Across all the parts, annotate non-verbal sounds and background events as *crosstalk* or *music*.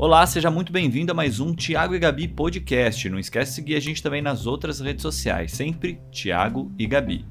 Olá, seja muito bem-vindo a mais um Tiago e Gabi podcast. Não esquece de seguir a gente também nas outras redes sociais, sempre Tiago e Gabi.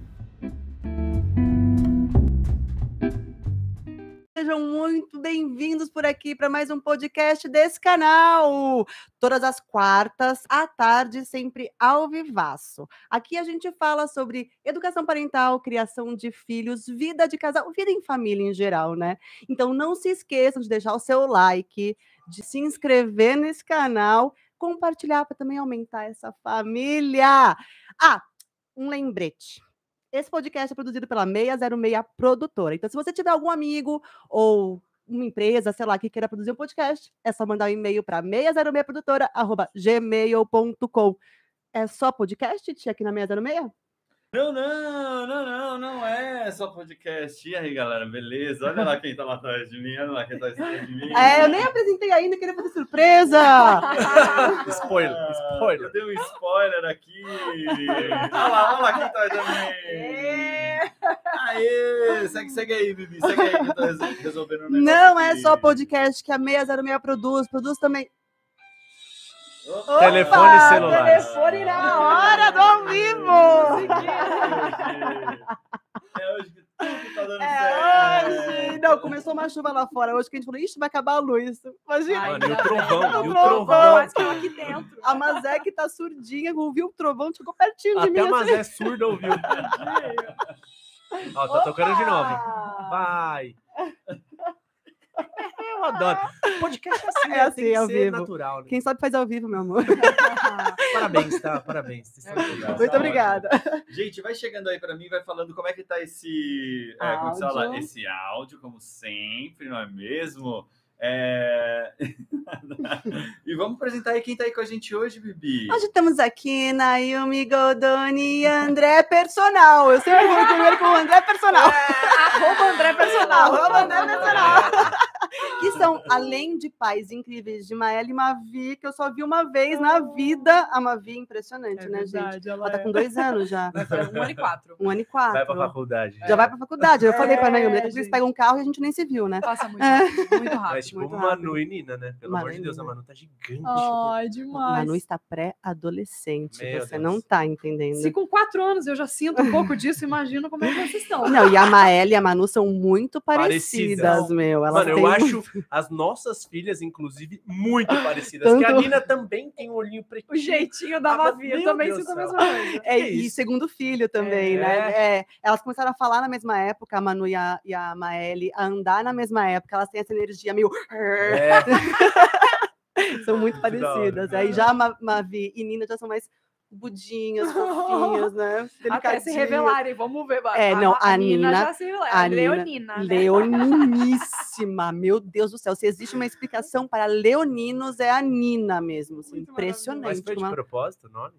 Muito bem-vindos por aqui para mais um podcast desse canal. Todas as quartas à tarde, sempre ao vivaço. Aqui a gente fala sobre educação parental, criação de filhos, vida de casal, vida em família em geral, né? Então não se esqueçam de deixar o seu like, de se inscrever nesse canal, compartilhar para também aumentar essa família. Ah, um lembrete. Esse podcast é produzido pela 606 Produtora. Então, se você tiver algum amigo ou uma empresa, sei lá, que queira produzir um podcast, é só mandar um e-mail para 606produtora@gmail.com. É só podcast, tia, aqui na 606? Não, não, não, não, não é só podcast. E aí, galera, beleza? Olha lá quem tá lá atrás de mim, olha lá quem tá atrás de mim. É, eu nem apresentei ainda, queria fazer surpresa. *laughs* spoiler, spoiler. Eu dei um spoiler aqui. Olha lá, olha lá quem tá também. Aê, segue, segue aí, Bibi, segue aí que eu tô resolvendo o um negócio. Não é aqui. só podcast que a 606 produz, produz também Opa! Telefone celular. Telefone na hora do ao vivo. É hoje que tudo tá dando É certo. hoje. Não, começou uma chuva lá fora hoje que a gente falou, ixi, vai acabar a luz. Imagina. Mano, e o trovão, e o trovão. que eu aqui dentro. A Mazé que tá surdinha, ouviu o trovão, ficou pertinho de Até a mim. assim. Mazé surda ouviu. Ó, tá tocando de novo. Vai. *laughs* Eu adoro. Podcast é assim, É né? assim, tem que ao ser vivo. natural. Né? Quem sabe faz ao vivo, meu amor. *laughs* Parabéns, tá? Parabéns. Legais. Muito Tá obrigada. Gente, vai chegando aí para mim, vai falando como é que tá esse, é, como se fala? Áudio. esse áudio, como sempre, não é mesmo? É... *laughs* e vamos apresentar aí quem tá aí com a gente hoje, Bibi. Hoje estamos aqui na Yumi Godoni e André Personal. Eu sempre vou primeiro com o André Personal. Arroba André Personal. Arroba André Personal. *laughs* *laughs* Que são, além de pais incríveis de Maela e Mavi, que eu só vi uma vez na vida. A Mavi é impressionante, né, gente? Ela tá com dois anos já. Um ano e quatro. Um ano e Vai quatro. pra faculdade. Já vai pra faculdade. Eu falei pra É, Naomi, pouco eles pegam um carro e a gente nem se viu, né? Passa muito É. rápido. Muito rápido. Mas tipo muito Manu e Nina, né? Pelo Manu amor de Deus, a. Manu tá gigante. Ai, demais. Manu está pré-adolescente. Você Deus. não tá entendendo. Se com quatro anos eu já sinto um pouco disso, imagina como é que vocês estão. Não, e a Maela e a Manu são muito parecidas, Parecidas. meu. Elas Mano, eu um acho as nossas filhas, inclusive, muito parecidas. Que a Tanto- Nina também tem um olhinho pretinho. O jeitinho da Ah, Mavi, eu também Deus sinto a mesma coisa. É, e isso? segundo filho também, É. né? É, elas começaram a falar na mesma época, a Manu e a, e a Maeli, a andar na mesma época, elas têm essa energia meio. É, *laughs* São muito parecidas. Aí já a Ma- Mavi e Nina já são mais budinhas, *laughs* fofinhas, né? Até se revelarem, vamos ver. É, não, a Nina- já se revela. a A Nina- Leonina. né? Leoniníssima, meu Deus do céu. Se existe uma explicação para leoninos, é a Nina mesmo. assim, Muito mas impressionante. foi de uma- propósito o nome?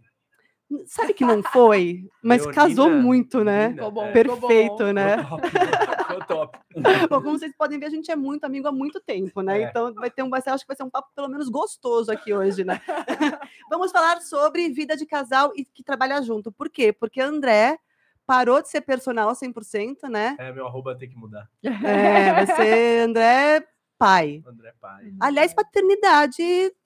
Sabe que não foi? Mas casou muito, né? Bom, é. ficou Perfeito, bom. né? Ficou top, ficou top. Bom, como vocês podem ver, a gente é muito amigo há muito tempo, né? É. Então vai ter um, vai ser, acho que vai ser um papo pelo menos gostoso aqui hoje, né? *laughs* Vamos falar sobre vida de casal e que trabalha junto. Por quê? Porque André parou de ser personal 100%, né? É, meu arroba tem que mudar. É, vai ser André pai. André Pai. Aliás, paternidade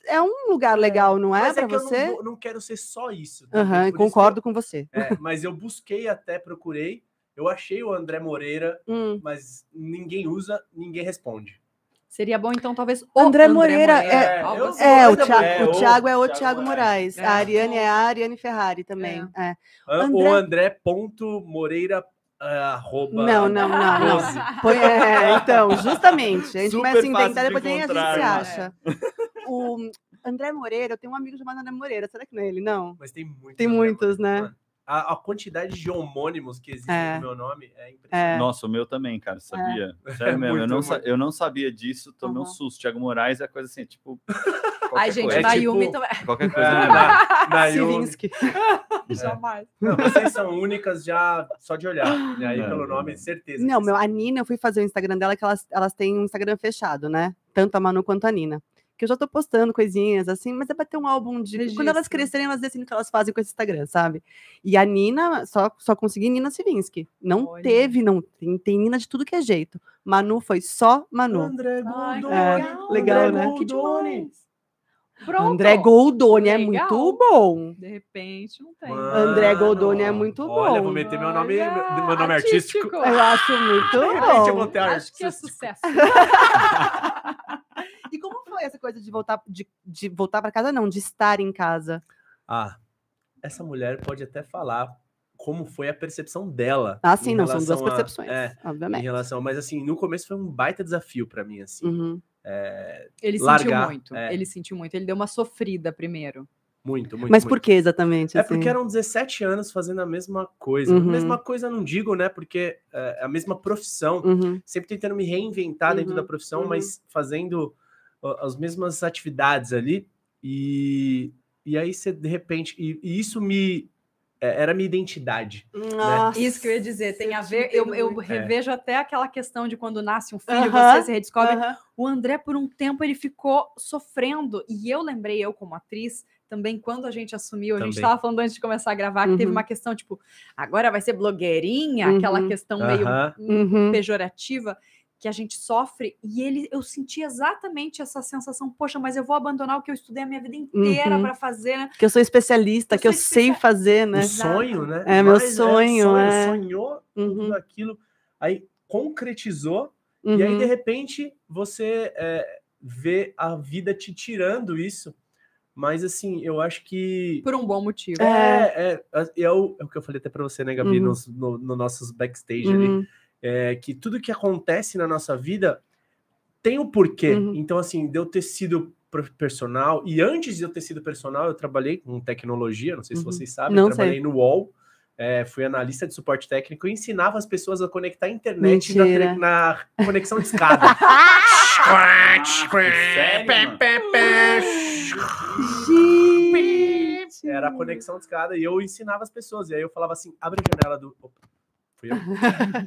é um lugar legal, não é, Mas para é que eu você? não, não quero ser só isso. também, Aham, por isso concordo com você. é, mas eu busquei até, procurei. Eu achei o André Moreira, Hum. mas ninguém usa, ninguém responde. Seria bom, então, talvez o André Moreira é- algo eu- assim. É, o André Thiago, Moreira, o o Thiago é o Thiago Thiago Moraes. É. A Ariane é a Ariane Ferrari também. É. An- André- Ou André ponto Moreira arroba Não, não, não, não. 12. Põe- é, então, justamente. A gente Super começa a inventar, de depois nem a gente se né? acha. O André Moreira, eu tenho um amigo chamado André Moreira. Será que não é ele? Não. Mas tem muitos. Tem André muitos, Moreira. né? A, a quantidade de homônimos que existem É. no meu nome é É. impressionante. Nossa, o meu também, cara, sabia? *laughs* Sério mesmo, eu, não eu não sabia disso, tomei um Uhum. susto. Thiago Moraes é coisa assim, tipo. *laughs* Ai, gente, coisa. É na tipo- Yumi também. Qualquer *laughs* É, coisa. na, na Yumi. Sivinsky. Jamais. Não, vocês são únicas já só de olhar. E aí, Não, pelo nome, certeza. Não, meu, a Nina, eu fui fazer o Instagram dela, que elas, elas têm um Instagram fechado, né? Tanto a Manu quanto a Nina. Porque eu já tô postando coisinhas assim, mas é pra ter um álbum de. Quando elas Registro. crescerem, elas decidem o que elas fazem com esse Instagram, sabe? E a Nina, só, só consegui Nina Sivinsky. Não Olha. teve, não. Tem, tem Nina de tudo que é jeito. Manu foi só Manu. André Goldoni. É, legal, André né? Que Goldoni. Pronto. André Goldoni é Legal. muito bom. De repente, não tem. Mano, André Goldoni é muito Olha, bom. vou meter meu nome, Olha, meu nome artístico. Eu acho muito De repente eu vou bom. ter Acho que é artístico. sucesso. *laughs* Foi essa coisa de voltar de, de voltar para casa, não, de estar em casa? Ah, essa mulher pode até falar como foi a percepção dela. Ah, sim, em não, são duas a- percepções, é, em obviamente. relação, mas assim, no começo foi um baita desafio pra mim, assim. Uhum. Ele sentiu Largar, muito. é. Ele sentiu muito. Ele deu uma sofrida primeiro. Muito, muito. Mas muito. por que exatamente? É assim? porque eram 17 anos fazendo a mesma coisa. Uhum. Mesma coisa não digo, né? Porque é a mesma profissão. Uhum. Sempre tentando me reinventar dentro Uhum, da profissão, uhum. mas fazendo ó, as mesmas atividades ali. E, e aí você, de repente... E, e isso me... é, Era a minha identidade. Nossa, Isso que eu ia dizer, tem eu a ver. Eu, eu muito. revejo até aquela questão de quando nasce um filho, Aham, você se redescobre. Aham. O André, por um tempo, ele ficou sofrendo. E eu lembrei, eu como atriz, também quando a gente assumiu, a gente Também. estava falando antes de começar a gravar, que teve Uhum. uma questão, tipo, agora vai ser blogueirinha, aquela Uhum. questão meio. Uhum. pejorativa que a gente sofre. E ele, eu senti exatamente essa sensação, poxa, mas eu vou abandonar o que eu estudei a minha vida inteira Uhum. para fazer, né? Que eu sou especialista, Eu que eu sou sei fazer, né? O sonho, né? É, meu Mas sonho, é. Sonhou Uhum. tudo aquilo. Aí concretizou. E aí, de Uhum. repente, você é, vê a vida te tirando isso. Mas, assim, eu acho que. Por um bom motivo. É, é, é, o, é o que eu falei até pra você, né, Gabi, Uhum. nos, no, no nossos backstage ali. É, que tudo que acontece na nossa vida tem um porquê. Uhum. Então, assim, de eu ter sido personal, e antes de eu ter sido personal, eu trabalhei com tecnologia, não sei se Uhum. vocês sabem, Não eu trabalhei no UOL, é, fui analista de suporte técnico e ensinava as pessoas a conectar a internet na, na conexão de escada. *laughs* Sério! Era a conexão de escada e eu ensinava as pessoas. E aí eu falava assim: abre a janela do. Opa, fui eu.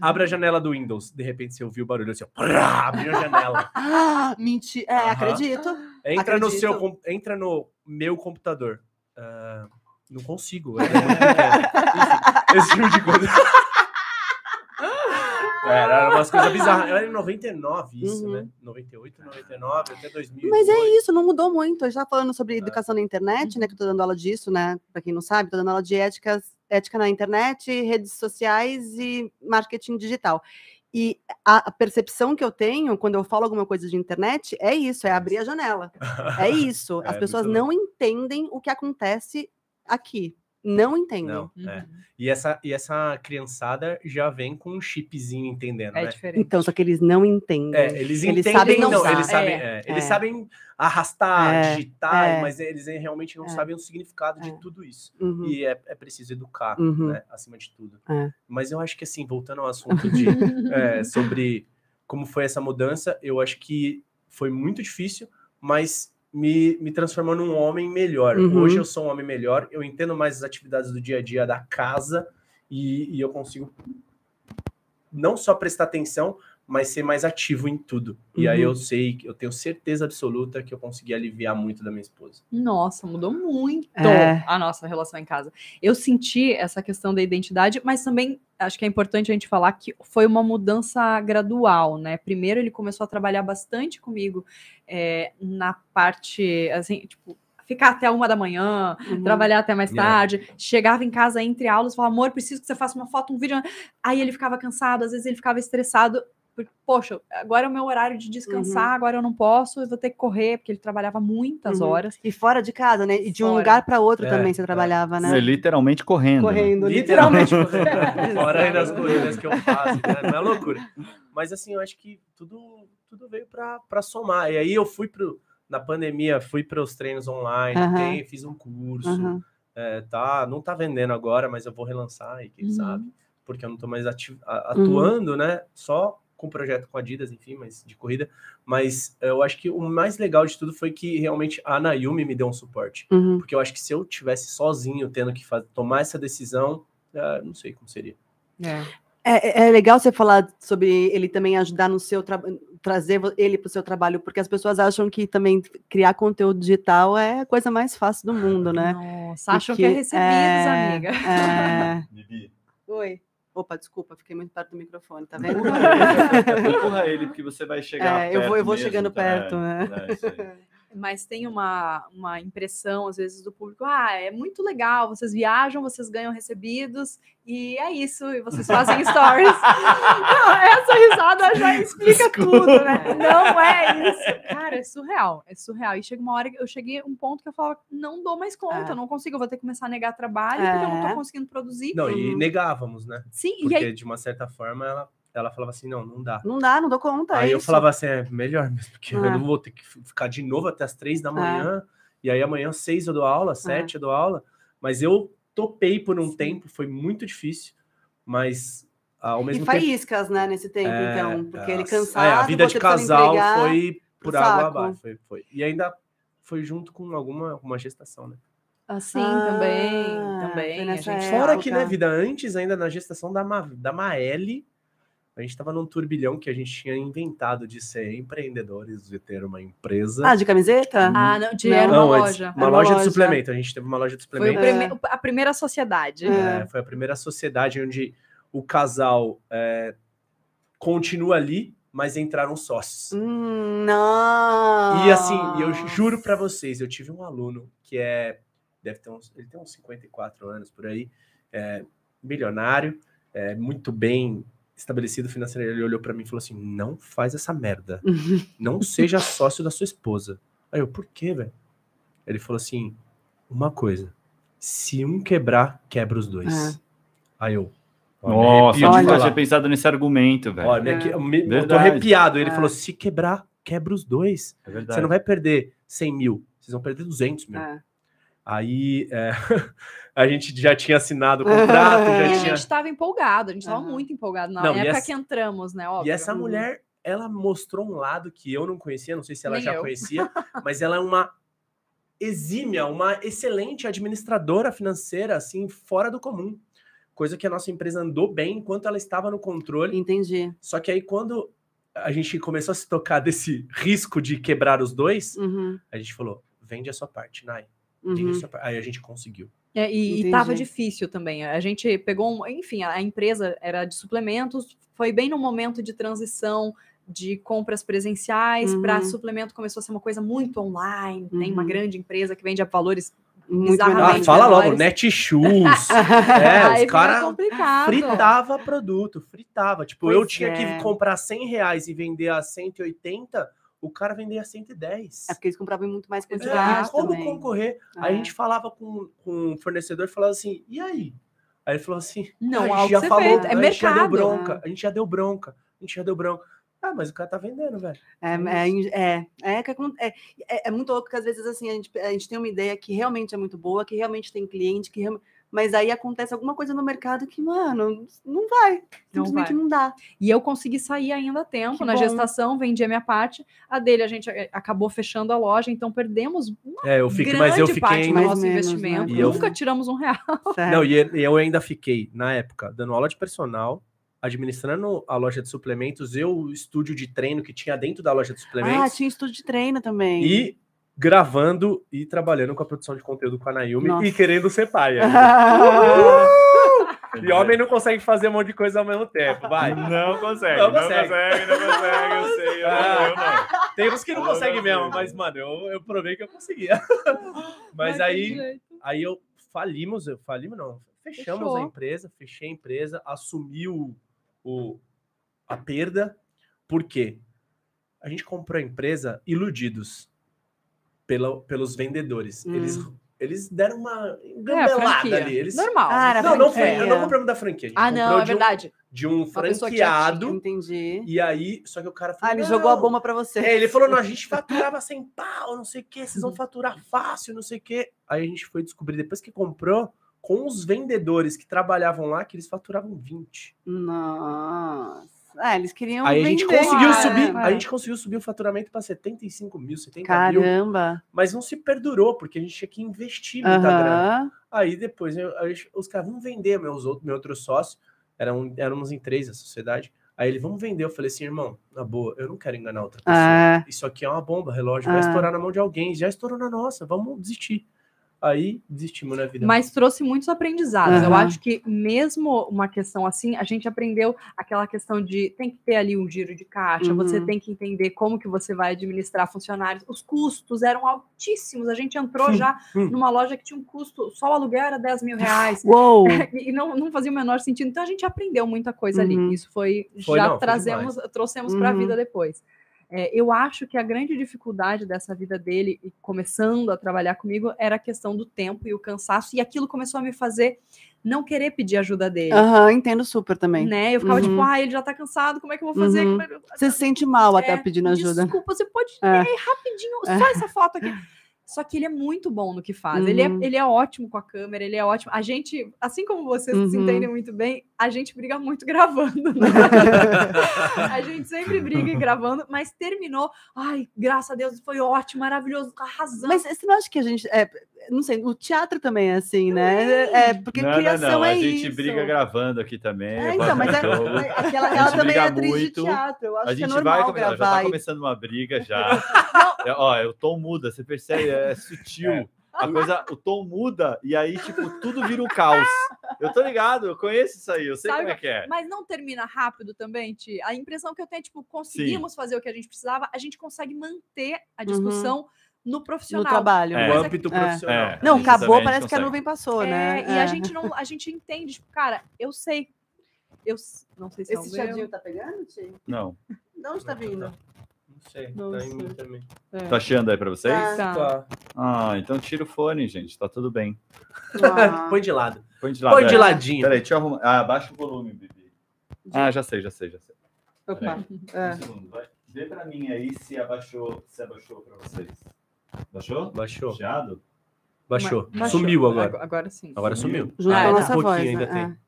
Abre a janela do Windows. De repente você ouviu o barulho assim, ó, prá, abriu a janela. Ah, mentira. É, acredito. Entra no Acredito. seu, com- entra no meu computador. Ah, não consigo. é. Enfim, esse tipo de coisa. Era, *laughs* era umas coisas bizarras. Era em 99 isso, Uhum. né? 98, 99, até 2000. Mas é isso, não mudou muito. A gente tá falando É. sobre educação na internet, né? Que eu tô dando aula disso, né? Pra quem não sabe, tô dando aula de ética, ética na internet, redes sociais e marketing digital. E a percepção que eu tenho quando eu falo alguma coisa de internet é isso, é abrir a janela. É *laughs* isso. É, As pessoas muito não entendem o que acontece aqui. Não entendem. Não, Uhum. é. E essa, e essa criançada já vem com um chipzinho entendendo, É né? diferente. Então, só que eles não entendem. É, eles Eles entendem, sabem não, usar. eles sabem, É, é, eles é. sabem arrastar, É, digitar, é. mas eles realmente não É. sabem o significado de É. tudo isso. Uhum. E é, é preciso educar, Uhum. né, acima de tudo. É. Mas eu acho que assim, voltando ao assunto de é, *laughs* sobre como foi essa mudança, eu acho que foi muito difícil, mas me, me transformou num homem melhor. Uhum. Hoje eu sou um homem melhor, eu entendo mais as atividades do dia a dia da casa e, e eu consigo não só prestar atenção, mas ser mais ativo em tudo. E aí Uhum. eu sei, eu tenho certeza absoluta que eu consegui aliviar muito da minha esposa. Nossa, mudou muito É. a nossa relação em casa. Eu senti essa questão da identidade, mas também acho que é importante a gente falar que foi uma mudança gradual, né? Primeiro ele começou a trabalhar bastante comigo é, na parte, assim, tipo, ficar até uma da manhã, Uhum. trabalhar até mais Yeah. tarde, chegava em casa entre aulas, falava, amor, preciso que você faça uma foto, um vídeo. Aí ele ficava cansado, às vezes ele ficava estressado. Porque, Poxa, agora é o meu horário de descansar, agora eu não posso, eu vou ter que correr, porque ele trabalhava muitas Uhum. horas. E fora de casa, né? E de um Fora. lugar para outro É, também você é. trabalhava, né? literalmente correndo. né? Correndo, Literalmente. literalmente. *laughs* Fora aí das corridas que eu faço, né? não é loucura. Mas assim, eu acho que tudo, tudo veio para somar. E aí eu fui pro. Na pandemia, fui para os treinos online, Aham. tem, fiz um curso. É, tá, não tá vendendo agora, mas eu vou relançar aí, quem Uhum. sabe? Porque eu não tô mais Uhum. atuando, né? Só com projeto com Adidas, enfim, mas de corrida. Mas eu acho que o mais legal de tudo foi que realmente a Nayumi me deu um suporte. Uhum. Porque eu acho que se eu tivesse sozinho tendo que fa- tomar essa decisão, ah, não sei como seria. É. É, é legal você falar sobre ele também ajudar no seu trabalho, trazer ele para o seu trabalho, porque as pessoas acham que também criar conteúdo digital é a coisa mais fácil do mundo, né? Nossa, E acham que, é recebidos, é, amiga. é. Bibi, *laughs* Oi. Opa, desculpa, fiquei muito perto do microfone, tá *laughs* vendo? empurra ele, porque você vai chegar É, eu vou- eu vou perto chegando tá? perto, né? É. *laughs* Mas tem uma, uma impressão, às vezes, do público: ah, é muito legal, vocês viajam, vocês ganham recebidos, e é isso, e vocês fazem *laughs* stories. Não, essa risada já explica tudo, né? Não é isso. Cara, é surreal, é surreal. E chega uma hora que eu cheguei a um ponto que eu falo, não dou mais conta, É. eu não consigo, eu vou ter que começar a negar trabalho, porque eu não É. tô conseguindo produzir. Não, e Uhum. negávamos, né? Sim, e Porque aí de uma certa forma ela, ela falava assim: não, não dá. Não dá, não dou conta. aí é eu isso. falava assim: é melhor mesmo, porque É. eu não vou ter que ficar de novo até as três da manhã. E aí amanhã, às seis eu dou aula, sete eu dou aula. Mas eu topei por um Sim. tempo, foi muito difícil, mas ao E mesmo tempo. faíscas, né, nesse tempo, É, então, porque ele cansado, é, a vida de casal foi por água abaixo. Foi, foi. E ainda foi junto com alguma uma gestação, né? assim Ah, também, foi também. A gente É, Fora que, né, vida, antes ainda na gestação da, Ma, da Maeli, a gente tava num turbilhão que a gente tinha inventado de ser empreendedores, de ter uma empresa. Ah, de camiseta? Ah, não, de Não. era uma loja. uma uma loja de loja. suplemento. A gente teve uma loja de Foi suplemento. prime- a primeira sociedade. É. É, foi a primeira sociedade onde o casal é, continua ali, mas entraram sócios. Hum, não. E assim, eu juro pra vocês, eu tive um aluno que é. Deve ter uns. Ele tem uns 54 anos por aí, é, milionário, é, muito bem estabelecido financeiramente. Ele olhou pra mim e falou assim: não faz essa merda. *laughs* Não seja sócio da sua esposa. Aí eu, por quê, velho? Ele falou assim: uma coisa. Se um quebrar, quebra os dois. É. Aí eu. Nossa, eu nunca tinha pensado nesse argumento, velho. Olha, É. aqui, eu, me- eu tô arrepiado. Ele É. falou: se quebrar, quebra os dois. É verdade. Você não vai perder 100 mil, vocês vão perder 200 mil. É. Aí é, *laughs* a gente já tinha assinado o contrato, E a já gente estava empolgado, a gente estava Aham. muito empolgado na Não, época essa- que entramos, né? Óbvio. E essa Uhum. mulher, ela mostrou um lado que eu não conhecia, não sei se ela Nem já eu. conhecia, *laughs* mas ela é uma exímia, uma excelente administradora financeira, assim, fora do comum. Coisa que a nossa empresa andou bem enquanto ela estava no controle. Entendi. Só que aí, quando a gente começou a se tocar desse risco de quebrar os dois, Uhum, a gente falou: vende a sua parte, Nai. Uhum. Aí a gente conseguiu. É, e, Entendi. e tava difícil também. A gente pegou, um, enfim, a, empresa era de suplementos, foi bem no momento de transição de compras presenciais para Uhum. suplemento começou a ser uma coisa muito online. Tem uma Uhum. grande empresa que vende a valores. Muito Ah, fala logo. Netshoes. *laughs* é, os caras fritava produto, fritava. Tipo, Pois eu tinha é. que comprar 100 reais e vender a 180, o cara vendia a 110. É porque eles compravam muito mais É, quantidade e como também. concorrer? Aí a É. gente falava com, com o fornecedor e falava assim, e aí? Aí ele falou assim, Não, a gente já falou, feito, é a gente já deu mercado. bronca, a gente já deu bronca, a gente já deu bronca. Ah, mas o cara tá vendendo, velho. É, é, é, é, que é, é, é muito louco porque às vezes assim, a gente, a gente tem uma ideia que realmente é muito boa, que realmente tem cliente, que real- mas aí acontece alguma coisa no mercado que, mano, não vai. Simplesmente vai. não, dá. E eu consegui sair ainda a tempo Que na bom. gestação, vendi a minha parte. A dele a gente eh, acabou fechando a loja, então perdemos uma É, eu fiquei, grande mas eu parte fiquei. do Mais nosso menos, investimento. né? E eu- Nunca tiramos um real. Sério. Não, e e eu ainda fiquei, na época, dando aula de personal, administrando a loja de suplementos, eu, o estúdio de treino que tinha dentro da loja de ah, suplementos, tinha estúdio de treino também. e gravando e trabalhando com a produção de conteúdo com a Naomi Nossa. e querendo ser pai. ainda. *laughs* E homem não consegue fazer um monte de coisa ao mesmo tempo, vai. Não consegue, Não não consegue. consegue, não consegue, eu sei, eu não, eu não. Tem uns que não Eu não conseguem mesmo, consigo. mas, mano, eu, eu provei que eu conseguia. *laughs* Mas tem aí, aí eu falimos, eu falimos não, fechamos Fechou. a empresa, fechei a empresa, assumi o, o- a perda, por quê? A gente comprou a empresa iludidos pela, pelos vendedores. Hum. Eles, eles deram uma É, engambelada franquia. ali. Eles... Normal. Ah, era Não, não foi, franquia. não compramos da franquia. Ah, não, é de um- verdade. de um que já franqueado. Entendi. E aí, só que o cara falou. Ah, ele jogou a "Não, bomba pra você. é, ele falou, não, a gente faturava sem pau, não sei o que, vocês vão faturar fácil, não sei o que. Aí a gente foi descobrir, depois que comprou, com os vendedores que trabalhavam lá, que eles faturavam 20. Nossa. Ah, eles queriam Aí a gente vender, conseguiu cara. subir, é. a gente conseguiu subir o faturamento para 75 mil, 70 mil, Caramba. mas não se perdurou, porque a gente tinha que investir muita grana. Aham. Aí depois eu- aí os caras vão vender meus outros, meu outro sócio. Eram, éramos em três a sociedade. Aí ele, vamos vender. Eu falei assim, irmão, na boa, eu não quero enganar outra pessoa. Ah. Isso aqui é uma bomba, relógio, vai Ah. estourar na mão de alguém. Já estourou na nossa, vamos desistir. Aí desistimos na vida. Mas trouxe muitos aprendizados. Eu Aham. acho que mesmo uma questão assim, a gente aprendeu aquela questão de tem que ter ali um giro de caixa, você Uhum. tem que entender como que você vai administrar funcionários. Os custos eram altíssimos. A gente entrou Sim. já Hum. numa loja que tinha um custo, só o aluguel era 10 mil reais. Uou! *laughs* E não, não fazia o menor sentido. Então a gente aprendeu muita coisa Uhum. ali. Isso foi, Foi, já não, foi trazemos, trouxemos para a Uhum. vida depois. É, eu acho que a grande dificuldade dessa vida dele, e começando a trabalhar comigo, era a questão do tempo e o cansaço, e aquilo começou a me fazer não querer pedir ajuda dele. Aham, entendo super também. Né? Eu ficava Uhum. tipo, ah, ele já tá cansado, como é que eu vou fazer? Uhum. É Você se sente mal até É, pedindo ajuda. Desculpa, você pode É. é, rapidinho, só essa foto aqui. Só que ele é muito bom no que faz. Ele, é, Uhum. ele é ótimo com a câmera, ele é ótimo. A gente, assim como vocês se Uhum. entendem muito bem, a gente briga muito *laughs* gravando. né? *laughs* a gente sempre briga gravando, mas terminou. Ai, graças a Deus, foi ótimo, maravilhoso, arrasando. Mas você não acha que a gente. É, não sei, o teatro também é assim, né? É, porque não, criação não, não. é a gente isso. briga gravando aqui também. É, então, mas é, mas *laughs* aquela, a ela gente também é atriz muito, de teatro. Eu acho a que é gente normal vai começar, já gravar. tá começando uma briga já. É, ó, é o tom muda, você percebe, é *laughs* sutil. A coisa, o tom muda e aí, tipo, tudo vira um caos. Eu tô ligado, eu conheço isso aí, eu sei Sabe como é que é. Mas não termina rápido também, Ti? A impressão que eu tenho é, tipo, conseguimos fazer o que a gente precisava, a gente consegue manter a discussão no no profissional. trabalho. É. O âmbito é. profissional. É. Não, gente acabou, parece que a consegue. nuvem passou, É, né? E a gente não, a gente entende, tipo, cara, eu sei. Eu não sei se é o Esse meu. chadinho tá pegando, Ti? Não. De onde tá vindo? Não sei, Não tá em sei. mim também. Tá chiando aí pra vocês? Tá. Tá. Tá. Ah, então tira o fone, gente, tá tudo bem. Ah, *laughs* Põe de lado. Põe de lado. Põe de é. ladinho. Peraí, deixa eu arrumar. Ah, baixa o volume, Bibi. Ah, já sei, já sei, já sei. opa. É. Um segundo, vai. Vê pra mim aí se abaixou, se abaixou pra vocês. Baixou? Baixou. Chiado? Baixou. Baixou. Sumiu agora. Agora sim. Agora sumiu. Junto Ah, com a é, nossa um pouquinho voz. ainda né? tem.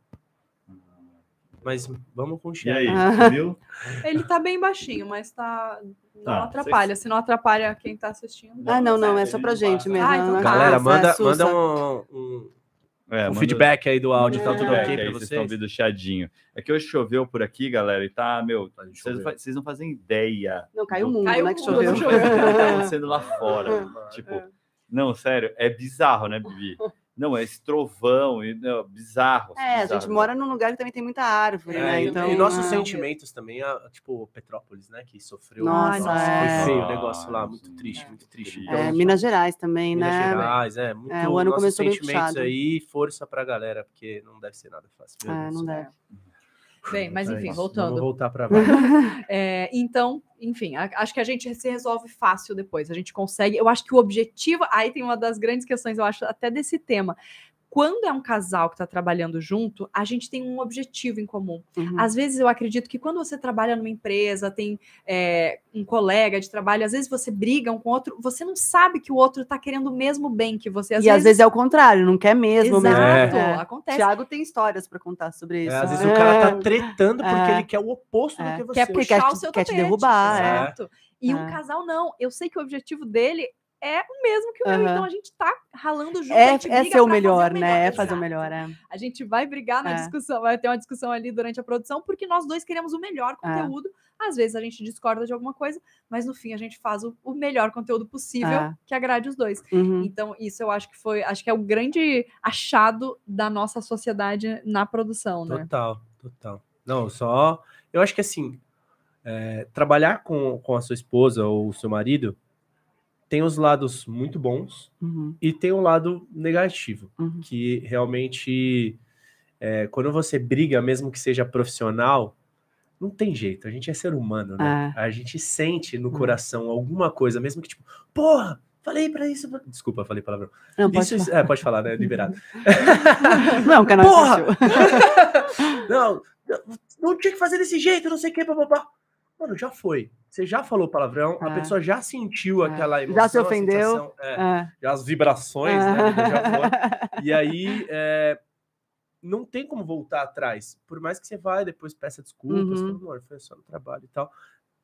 Mas vamos com o E aí, Ah. sumiu? *laughs* Ele tá bem baixinho, mas tá. Não Tá, atrapalha. Se não atrapalha quem tá assistindo. Ah, não, não, é só pra gente mesmo. Ah, então não tá. Galera, manda, Sussa. manda um, um- É, um manda- feedback aí do áudio. Tá É. tudo feedback ok aí, pra vocês estão vocês? ouvindo chiadinho. É que hoje choveu por aqui, galera, e tá, meu, Tá, vocês, choveu. vocês não fazem ideia Não, caiu o do mundo, Caiu né? o Que choveu. não que *laughs* tá acontecendo lá fora. *laughs* tipo, É. não, sério, é bizarro, né, Bibi? Não, é esse trovão, e, não, bizarro. assim, É, a bizarro. gente mora num lugar que também tem muita árvore, É, né? e- Então, e nossos é. sentimentos também, a- tipo, Petrópolis, né? Que sofreu. Nossa, foi é. feio o negócio lá, muito Nossa, triste, é. muito triste. triste. É, Então, Minas Gerais também, Minas né? Gerais, é, muito, É, o ano nossos começou bem sentimentos puxado. aí, força pra galera, porque não deve ser nada fácil. É, não deve. Bem, mas É enfim, voltando. Vamos voltar *laughs* baixo. É, então, enfim, acho que a gente se resolve fácil depois. A gente consegue. Eu acho que o objetivo. Aí tem uma das grandes questões, eu acho, até desse tema. Quando é um casal que está trabalhando junto, a gente tem um objetivo em comum. Uhum. Às vezes eu acredito que quando você trabalha numa empresa, tem é, um colega de trabalho, às vezes você briga um com o outro, você não sabe que o outro está querendo o mesmo bem que você. e às vezes é o contrário, não quer mesmo. mesmo. Exato, É. acontece. Tiago tem histórias pra contar sobre isso. É, às vezes É. o cara tá tretando porque É. ele quer o oposto É. do que você. quer Porque puxar quer o te- seu quer te derrubar, é. Exato. E um É. casal não. Eu sei que o objetivo dele é o mesmo que o meu. Aham. Então a gente tá ralando junto. É, a gente é briga ser o pra fazer melhor, né? É fazer o melhor, é. A gente vai brigar na É. discussão, vai ter uma discussão ali durante a produção, porque nós dois queremos o melhor É. conteúdo. Às vezes a gente discorda de alguma coisa, mas no fim a gente faz o, o melhor conteúdo possível É. que agrade os dois. Uhum. Então, isso eu acho que foi, acho que é o grande achado da nossa sociedade na produção, né? Total, total. Não, só. Eu acho que assim, é, trabalhar com, com a sua esposa ou o seu marido tem os lados muito bons Uhum. e tem o lado negativo, Uhum. que realmente, é, quando você briga, mesmo que seja profissional, não tem jeito, a gente é ser humano, né? A gente sente no Hum. coração alguma coisa, mesmo que tipo, porra, falei pra isso. pra-" Desculpa, falei palavrão. Não, pode Isso, é, pode falar, né? *laughs* Liberado. falar. *laughs* Não, um canal Porra! infantil. *laughs* não, não tinha que fazer desse jeito, não sei o que, papapá. Mano, já foi. Você já falou palavrão, a É. pessoa já sentiu É. aquela Já emoção. se a ofendeu. sensação, é, É. já as vibrações, né? Já. É. *laughs* E aí, não tem como voltar atrás. Por mais que você vá depois peça desculpas, Uhum. amor, foi só no trabalho e tal.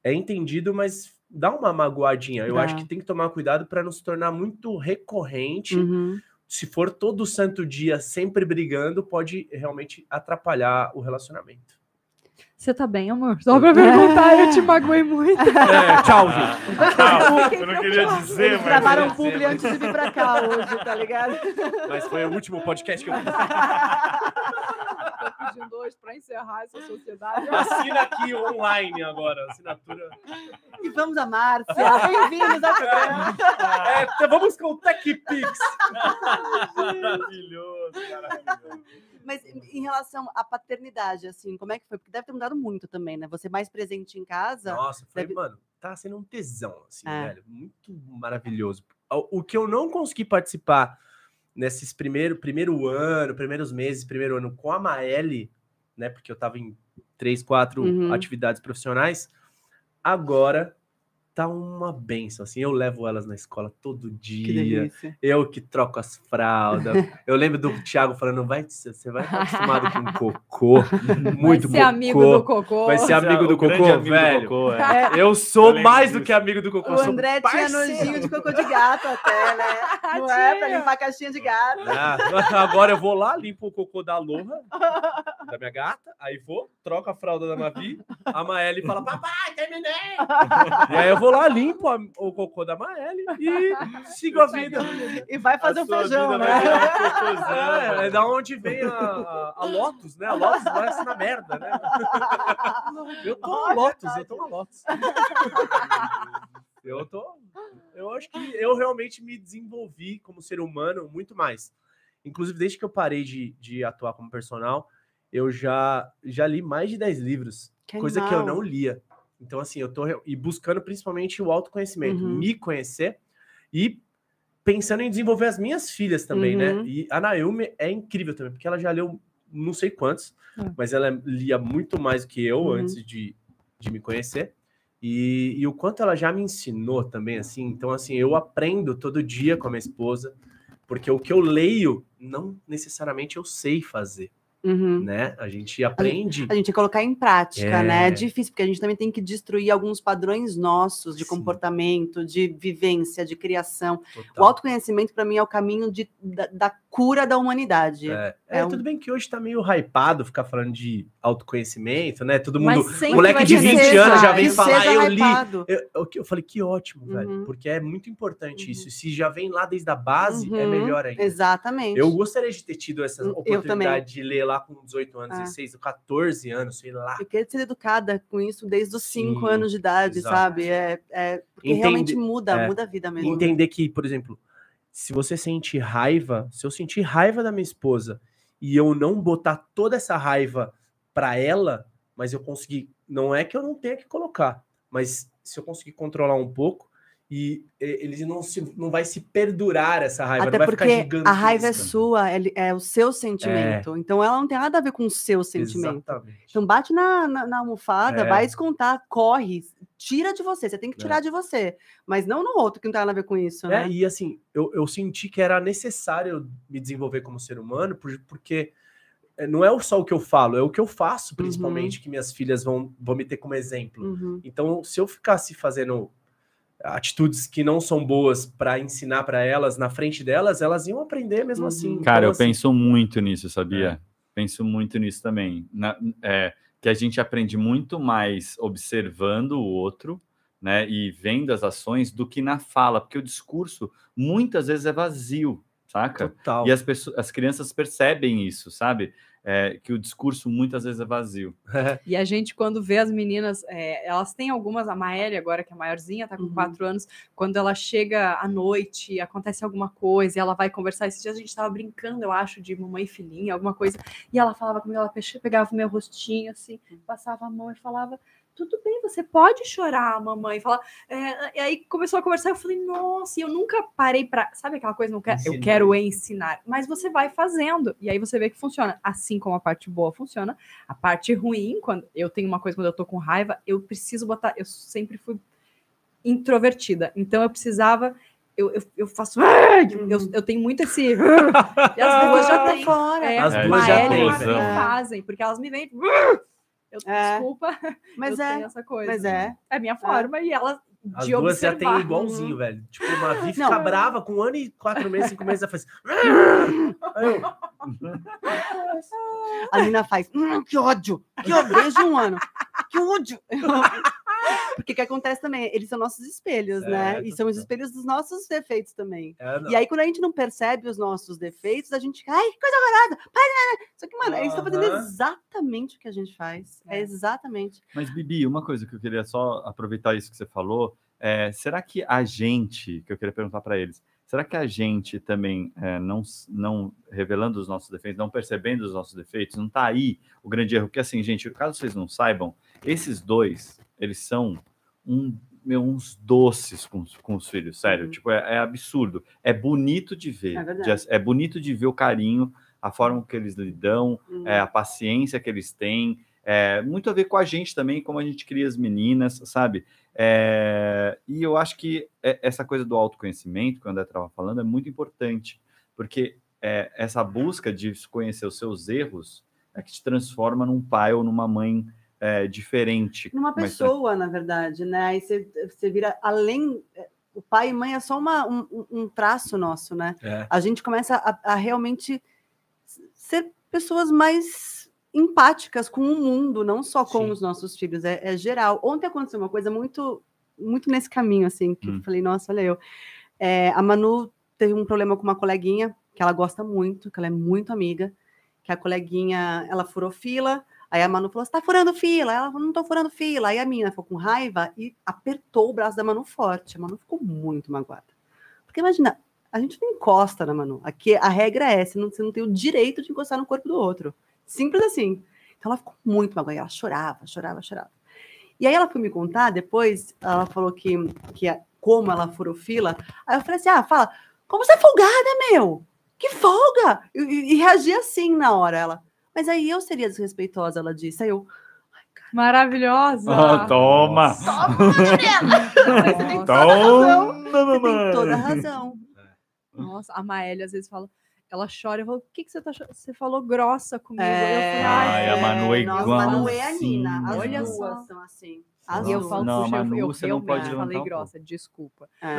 É entendido, mas dá uma magoadinha. Eu acho que tem que tomar cuidado para não se tornar muito recorrente Uhum. se for todo santo dia sempre brigando, pode realmente atrapalhar o relacionamento. Você tá bem, amor? Só pra perguntar, eu te magoei muito. *laughs* É, tchau, gente. Tchau. Eu não queria dizer, Eles mas. gravaram um publi antes de vir pra cá hoje, tá ligado? Mas foi o último podcast que eu fiz. *laughs* Tô pedindo hoje pra encerrar essa sociedade. Assina aqui online agora, assinatura. E vamos a Márcia. Bem-vindos ao programa. É, então vamos com o TechPix. Maravilhoso, maravilhoso. Mas em relação à paternidade, assim, como é que foi? Porque deve ter mudado muito também, né? Você mais presente em casa. Nossa, foi, Deve- mano, tá sendo um tesão, assim, É. velho. Muito maravilhoso. O que eu não consegui participar nesses primeiro, primeiro ano, primeiros meses, primeiro ano com a Maeli, né? Porque eu tava em três, quatro Uhum. atividades profissionais. Agora tá uma benção, assim. Eu levo elas na escola todo Que dia. delícia. Eu que troco as fraldas. *laughs* Eu lembro do Thiago falando, vai, você vai estar *laughs* acostumado com cocô. Muito Vai ser amigo cocô. do cocô. Vai ser amigo do cocô, amigo do velho. cocô, é. Eu sou Eu mais do disso. que amigo do cocô. O André tinha nojinho de cocô de gato até, né? *laughs* Não é? Pra limpar a caixinha de gato. Ah, agora eu vou lá, limpo o cocô da Aloha, da minha gata, aí vou, troco a fralda da Mavi, a Maeli fala, papai, terminei! E aí eu vou lá, limpo a- o cocô da Maeli e *laughs* sigo a vida. E vai fazer A o feijão, né? É, é mano. da onde vem a, a, a Lotus, né? A Lotus nasce na merda, né? *laughs* Eu tô a Lotus, eu tô a Lotus. Eu tô. Eu acho que eu realmente me desenvolvi como ser humano muito mais. Inclusive, desde que eu parei de, de atuar como personal, eu já, já li mais de 10 livros, Que coisa que eu não lia. Então, assim, eu tô e buscando principalmente o autoconhecimento, Uhum. me conhecer e pensando em desenvolver as minhas filhas também, né? Uhum. E a Naomi é incrível também, porque ela já leu não sei quantos, É. mas ela lia muito mais do que eu Uhum. antes de, de me conhecer. E, e o quanto ela já me ensinou também, assim. Então, assim, eu aprendo todo dia com a minha esposa, porque o que eu leio, não necessariamente eu sei fazer, Uhum. né? A gente aprende. A gente que colocar em prática, É. né? É difícil, porque a gente também tem que destruir alguns padrões nossos de Sim. comportamento, de vivência, de criação. O Total. autoconhecimento, para mim, é o caminho de, da, da cura da humanidade. É, É é, um- tudo bem que hoje tá meio hypado ficar falando de autoconhecimento, né? Todo mundo. Moleque de ter 20 esse anos já vem falar, eu li. hypado. Eu, eu, eu falei, que ótimo, velho. Uhum. Porque é muito importante Uhum. isso. Se já vem lá desde a base, é Uhum, melhor ainda. Exatamente. Eu gostaria de ter tido essa oportunidade de ler lá com 18 anos, Ah. 16, 14 anos, sei lá. Eu queria ser educada com isso desde os Sim, 5 anos de idade, exato. sabe? É, é- porque Entende- realmente muda, é. muda a vida mesmo. Entender que, por exemplo, se você sente raiva, se eu sentir raiva da minha esposa e eu não botar toda essa raiva pra ela, mas eu conseguir, não é que eu não tenha que colocar, mas se eu conseguir controlar um pouco e ele não se não vai se perdurar essa raiva, Até não vai ficar porque gigante. a raiva é sua, é, é o seu É. sentimento. Então ela não tem nada a ver com o seu sentimento. Exatamente. Então bate na, na, na almofada, É. vai descontar, corre, tira de você. Você tem que É. tirar de você. Mas não no outro que não tem nada a ver com isso, É, né? e assim, eu, eu senti que era necessário me desenvolver como ser humano, por- porque eh, não é só o que eu falo, é o que eu faço, principalmente, que minhas filhas vão, vão me ter como exemplo. Uhum. Então, se eu ficasse fazendo atitudes que não são boas para ensinar para elas na frente delas, elas iam aprender mesmo Uhum. assim. Cara, Então, eu assim, penso muito nisso, sabia? É. Penso muito nisso também. Na- é, que a gente aprende muito mais observando o outro, né? E vendo as ações do que na fala, porque o discurso muitas vezes é vazio, saca? Total. E as, pessoas, as crianças percebem isso, sabe? É, que o discurso muitas vezes é vazio. *laughs* E a gente, quando vê as meninas, é, elas têm algumas, a Maélia agora, que é a maiorzinha, tá com Uhum. quatro anos, quando ela chega à noite, acontece alguma coisa, e ela vai conversar, esses dias a gente tava brincando, eu acho, de mamãe e filhinha, alguma coisa, e ela falava comigo, ela pegava o meu rostinho, assim, passava a mão e falava, tudo bem, você pode chorar, mamãe, fala, é, e aí começou a conversar, eu falei, nossa, e eu nunca parei pra, sabe aquela coisa, não quero, eu quero ensinar, mas você vai fazendo, e aí você vê que funciona, assim como a parte boa funciona, a parte ruim, quando eu tenho uma coisa quando eu tô com raiva, eu preciso botar. Eu sempre fui introvertida, então eu precisava. Eu, eu, eu faço. Eu, eu tenho muito esse. *laughs* E as duas já têm. fora. É, As duas já e têm, né? fazem, porque elas me veem. Eu, É. Desculpa, *laughs* Mas eu é, tenho essa coisa. mas é. É a minha forma, e elas. As de duas já observar. tem igualzinho, velho. Tipo, uma Vi fica Não. brava com um ano e quatro meses, cinco meses, ela faz. *laughs* A Nina faz, "Hum, que ódio, que ódio, desde um ano, que ódio. *laughs* Porque o que acontece também, eles são nossos espelhos, né? E são os espelhos dos nossos defeitos também. é. E aí, quando a gente não percebe os nossos defeitos, a gente ai, que coisa horrorosa, para, né, né?" Só que, mano, eles estão fazendo Aham. exatamente o que a gente faz. É, É. exatamente. Mas, Bibi, uma coisa que eu queria só aproveitar isso que você falou, é, será que a gente, que eu queria perguntar para eles, será que a gente também, é, não, não revelando os nossos defeitos, não percebendo os nossos defeitos, não tá aí o grande erro? Porque assim, gente, caso vocês não saibam, esses dois, eles são um, meu, uns doces com, os- com os filhos, sério, Uhum. tipo, é, é absurdo. É bonito de ver, É de é bonito de ver o carinho, a forma que eles lidam, Hum. é, a paciência que eles têm, é, muito a ver com a gente também, como a gente cria as meninas, sabe? É, e eu acho que é- essa coisa do autoconhecimento, que o André estava falando, é muito importante, porque é, essa busca de conhecer os seus erros é que te transforma num pai ou numa mãe é, diferente. Numa Mas, pessoa, na verdade, né? Aí você, você vira além. O pai e mãe é só uma, um, um- um traço nosso, né? É. A gente começa a, a realmente ser pessoas mais empáticas com o mundo, não só com Sim. os nossos filhos, é, é geral. Ontem aconteceu uma coisa muito, muito nesse caminho, assim, que Hum. eu falei, nossa, olha eu. É, a Manu teve um problema com uma coleguinha que ela gosta muito, que ela é muito amiga, que a coleguinha, ela furou fila, aí a Manu falou, você tá furando fila? Ela falou, não tô furando fila. Aí a menina ficou com raiva e apertou o braço da Manu forte. A Manu ficou muito magoada. Porque imagina, a gente não encosta na Manu. Aqui a regra é, não, você não tem o direito de encostar no corpo do outro. Simples assim. Então ela ficou muito magoada, ela chorava, chorava, chorava. E aí ela foi me contar, depois ela falou que, que como ela furou fila, aí eu falei assim, ah, fala, como você é folgada, meu? Que folga! E, e, e reagi assim na hora, ela. Mas aí eu seria desrespeitosa, ela disse. Aí eu, Maravilhosa! Ah, toma! *laughs* toma! Você tem toda a razão. Você tem toda a razão. Nossa, a Maélia às vezes fala, ela chora e fala, o que, que você tá cho- Você falou grossa comigo. É, eu falei, Ai, a Manu é nossa, a Manu é a. Nina. As Olha duas só. são assim. As E eu falo, Não, puxa, eu- Manu, eu, você não pode falei um grossa, desculpa. É.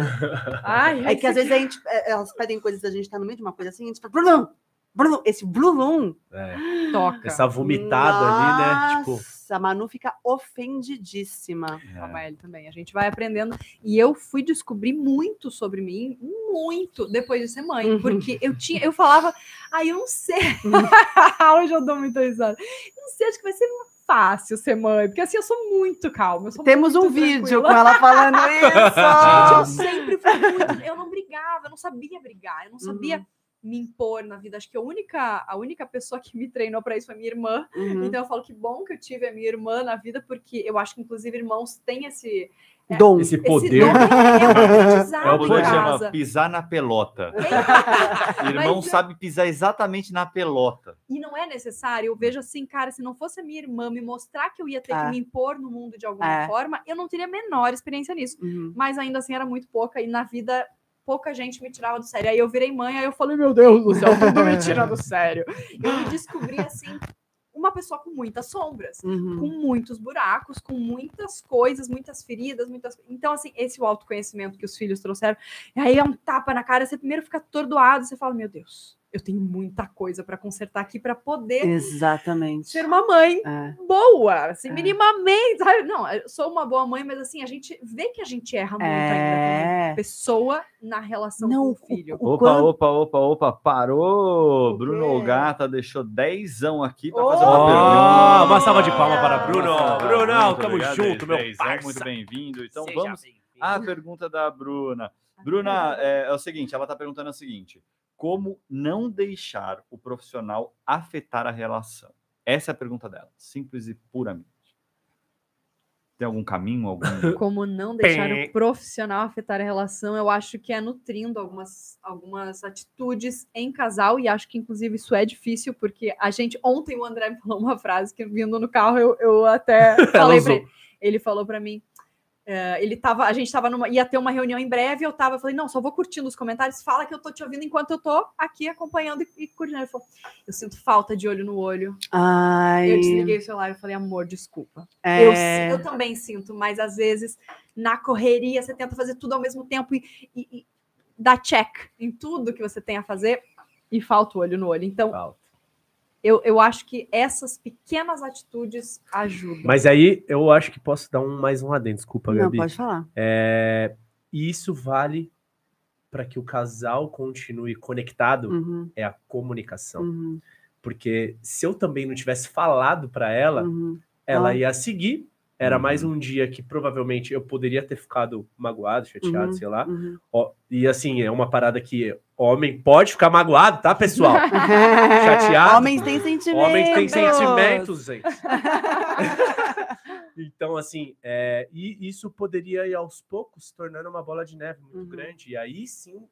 Ai, É que às vezes a gente, é, elas pedem coisas, a gente tá no meio de uma coisa assim, a gente fala, Bruno, Bruno, esse Bruno, É. toca. Essa vomitada ali, né? Tipo, Nossa, a Manu fica ofendidíssima. a É. Maélia também. A gente vai aprendendo. E eu fui descobrir muito sobre mim, muito, depois de ser mãe. Uhum. Porque eu tinha, eu falava, ai, eu não sei. *laughs* Hoje eu dou muita risada. Não sei, acho que vai ser fácil ser mãe. Porque assim, eu sou muito calma. Sou Temos um muito vídeo tranquila. com ela falando *laughs* Gente, eu isso. sempre fui muito. Eu não brigava, eu não sabia brigar, eu não sabia Uhum. Me impor na vida. Acho que a única, a única pessoa que me treinou para isso foi minha irmã. Uhum. Então eu falo que bom que eu tive a minha irmã na vida, porque eu acho que, inclusive, irmãos têm esse, Dom. esse esse poder. dom. É um aprendizado É o poder. chama pisar na pelota. *laughs* Irmão Mas é- sabe pisar exatamente na pelota. E não é necessário. Eu vejo assim, cara, se não fosse a minha irmã me mostrar que eu ia ter É. que me impor no mundo de alguma É. forma, eu não teria a menor experiência nisso. Uhum. Mas ainda assim era muito pouca e na vida pouca gente me tirava do sério. Aí eu virei mãe, aí eu falei, meu Deus do céu, tudo me tira do sério. Eu me descobri assim, uma pessoa com muitas sombras. Uhum. com muitos buracos, com muitas coisas, muitas feridas, muitas. Então, assim, esse é o autoconhecimento que os filhos trouxeram. E aí é um tapa na cara, você primeiro fica atordoado, você fala, meu Deus, eu tenho muita coisa para consertar aqui para poder Exatamente. ser uma mãe É. boa, assim, É. minimamente. sabe? Não, eu sou uma boa mãe, mas assim, a gente vê que a gente erra muito ainda É. como pessoa na relação Não, com o filho. o- Opa, quando- opa, opa, opa, parou! O Bruno? Gata deixou dezão aqui para Oh! fazer uma pergunta. uma salva de palmas para Bruno. Muito tamo obrigado, junto, meu dezão, parça. Muito bem-vindo. Então Seja vamos à pergunta da Bruna. Bruna, é, é o seguinte, ela está perguntando o seguinte: como não deixar o profissional afetar a relação? Essa é a pergunta dela, simples e puramente. Tem algum caminho, algum *laughs* Como não deixar o profissional afetar a relação, eu acho que é nutrindo algumas, algumas atitudes em casal, e acho que, inclusive, isso é difícil, porque a gente. Ontem o André me falou uma frase que vindo no carro, eu, eu até *laughs* falei pra ele. Ele falou pra mim. É, ele tava, a gente tava numa, ia ter uma reunião em breve, eu tava, eu falei, não, só vou curtindo os comentários, fala que eu tô te ouvindo enquanto eu tô aqui acompanhando e, e curtindo. Ele falou, eu sinto falta de olho no olho. Ai. Eu desliguei o celular e falei, amor, desculpa. é, Eu, eu também sinto, mas às vezes na correria você tenta fazer tudo ao mesmo tempo e, e, e dá check em tudo que você tem a fazer e falta o olho no olho. Então, Falta. Eu, eu acho que essas pequenas atitudes ajudam. Mas aí eu acho que posso dar um, mais um adendo, desculpa, Não, Gabi. pode falar. É, e isso vale para que o casal continue conectado, Uhum, é a comunicação. uhum, Porque se eu também não tivesse falado para ela, uhum. ela Ah. ia seguir. Era Uhum. mais um dia que provavelmente eu poderia ter ficado magoado, chateado, Uhum, sei lá. uhum. Ó, e assim, é uma parada que homem pode ficar magoado, tá, pessoal? *laughs* Chateado? Homens têm sentimentos. Homens têm sentimentos, gente. *laughs* então, assim, é, e isso poderia ir aos poucos se tornando uma bola de neve muito Uhum. grande. E aí sim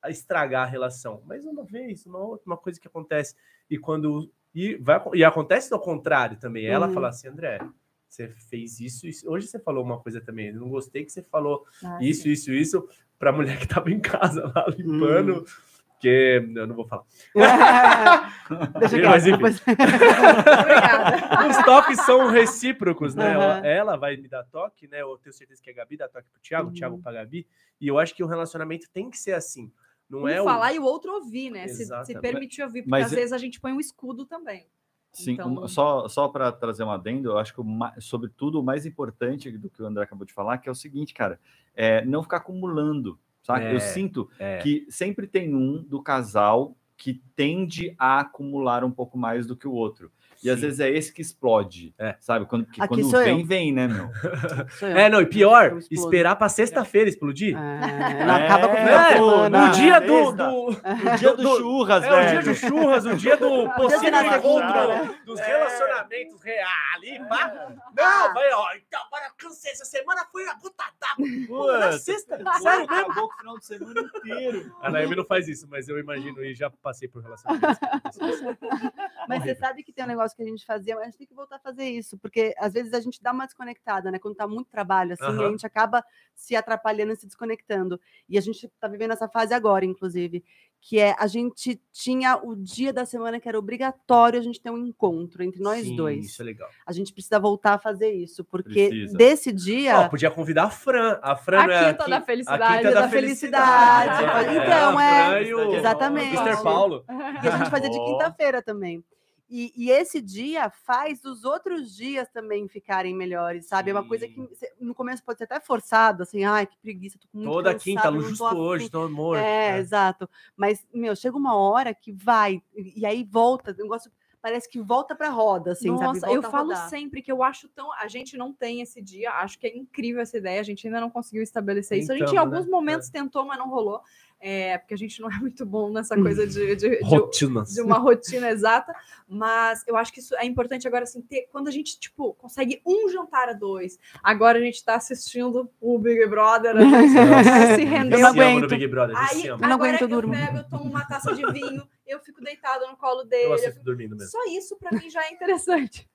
a estragar a relação. Mas uma vez, uma outra, uma coisa que acontece. E quando. E, vai, e acontece ao contrário também. Ela Uhum. fala assim, André. Você fez isso, isso. Hoje você falou uma coisa também. Eu não gostei que você falou Ah, isso, sim. isso, isso, pra mulher que tava em casa lá *laughs* limpando. Hum. Que eu não vou falar. *laughs* Deixa Mas, quieto, enfim. depois-. *laughs* Os toques são recíprocos, né? Aham. Ela- Ela vai me dar toque, né? Eu tenho certeza que a Gabi dá toque pro Thiago, o Uhum. Thiago pra Gabi. E eu acho que o relacionamento tem que ser assim. Não Um é o... falar e o outro ouvir, né? Se, se permitir ouvir, porque Mas às é- vezes a gente põe um escudo também. Sim, Então- uma- só, só para trazer um adendo, eu acho que, sobretudo, o mais importante do que o André acabou de falar, que é o seguinte, cara, é não ficar acumulando, sabe? É, Eu sinto é. que sempre tem um do casal que tende a acumular um pouco mais do que o outro. E às vezes é esse que explode, É. sabe? Quando, que Aqui quando vem, eu. vem, né, meu? *laughs* É, não, e pior, esperar pra sexta-feira explodir. É, não acaba com o É, semana. No dia do. do- *laughs* O dia do, do- churras, é o dia velho. do churras, o dia do *laughs* possível encontro né? dos É. relacionamentos reais. ali, pá. Ah. Não, vai, ó. Então, agora cansei. Essa semana foi a puta d'água. Pô, na sexta. Sério, mesmo? acabou com o final de semana inteiro. A Naomi não faz isso, mas eu imagino e já passei por relacionamentos. Mas você sabe que tem um negócio que a gente fazia, mas a gente tem que voltar a fazer isso, porque às vezes a gente dá uma desconectada, né? Quando tá muito trabalho, assim, Aham. a gente acaba se atrapalhando e se desconectando. E a gente tá vivendo essa fase agora, inclusive, que é a gente tinha o dia da semana que era obrigatório a gente ter um encontro entre nós Sim, dois. Isso é legal. A gente precisa voltar a fazer isso, porque Precisa. desse dia. Ó, podia convidar a Fran. A Fran A não é quinta qui- da a felicidade. quinta da da felicidade. felicidade. Então, a é, e o exatamente. Mr. Paulo. E a gente fazia de quinta-feira também. E, e esse dia faz os outros dias também ficarem melhores, sabe? É uma coisa que Sim. no começo pode ser até forçado, assim, ai, que preguiça, tô com muito Toda quinta, cansado, não justo tô afim." hoje, tô morto. É, exato. Mas, meu, chega uma hora que vai, e aí volta, o negócio parece que volta pra roda, assim, sabe? Nossa, eu Volta a falo sempre que eu acho tão. A gente não tem esse dia, acho que é incrível essa ideia, a gente ainda não conseguiu estabelecer isso. A gente, em né? alguns momentos, tentou, mas não rolou. É, porque a gente não é muito bom nessa coisa de, de- de- de uma rotina exata, mas eu acho que isso é importante agora, assim, ter, quando a gente, tipo, consegue um jantar a dois, agora a gente tá assistindo o Big Brother, a gente Nossa, se Eu rendeu. não Viciamos aguento. Big Brother, Aí. Eu não agora aguento, eu eu durmo. pego, eu tomo uma taça de vinho, eu fico deitada no colo dele, Eu eu dormindo mesmo. só isso para mim já é interessante.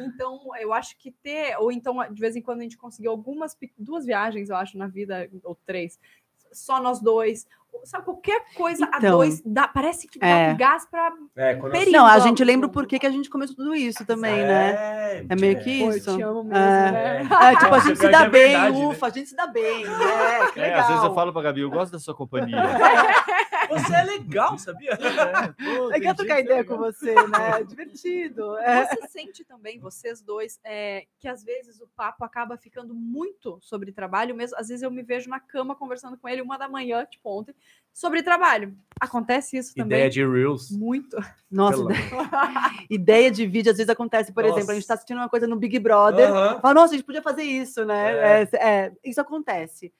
Então, eu acho que ter, ou então de vez em quando a gente conseguiu algumas, duas viagens, eu acho, na vida, ou três, só nós dois, sabe, qualquer coisa a Então, dois, dá, parece que dá é. um gás para É. Não, a gente lembra o porquê que a gente começou tudo isso também, né? É, É meio que Pô, eu isso. te amo mesmo, É. né? É, tipo, a gente se pior dá que é bem, verdade, né? ufa, a gente se dá bem, né? *laughs* Que É, às vezes eu falo pra Gabi, eu gosto da sua companhia. *laughs* Você é legal, sabia? É que eu trocar ideia com você, né? É divertido. É. Você sente também, vocês dois, é, que às vezes o papo acaba ficando muito sobre trabalho mesmo. Às vezes eu me vejo na cama conversando com ele uma da manhã, tipo ontem, sobre trabalho. Acontece isso também. Ideia de Reels. Muito. Nossa, Pelo ideia *laughs* de vídeo às vezes acontece, por exemplo, a gente Nossa. tá assistindo uma coisa no Big Brother, Aham. fala, nossa, a gente podia fazer isso, né? É. É, é, isso acontece.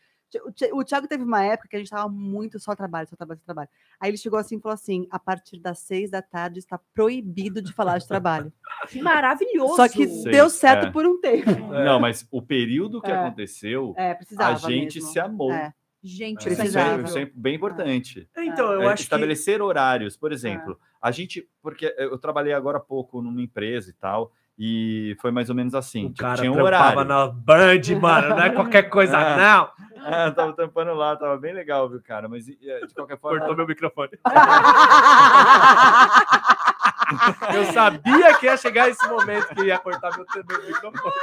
O Thi- O Thiago teve uma época que a gente tava muito só trabalho, só trabalho, só trabalho. Aí ele chegou assim e falou assim: a partir das seis da tarde está proibido de falar de trabalho. *laughs* Que maravilhoso. Só que Sei, deu certo é. por um tempo. *laughs* Não, mas o período que É. aconteceu, É, precisava. a gente mesmo. se amou. É. Gente, É. Isso é, Precisava. isso é bem importante. Então, eu É, acho que... estabelecer horários, por exemplo, a gente, porque eu trabalhei agora há pouco numa empresa e tal, E foi mais ou menos assim. O tipo, cara tinha um trampava horário. na Band, mano. Não é qualquer coisa, *laughs* É. não. É, eu tava tampando lá, tava bem legal, viu, cara? Mas de qualquer forma. Cortou meu microfone. *laughs* Eu sabia que ia chegar esse momento que ia cortar meu, meu microfone.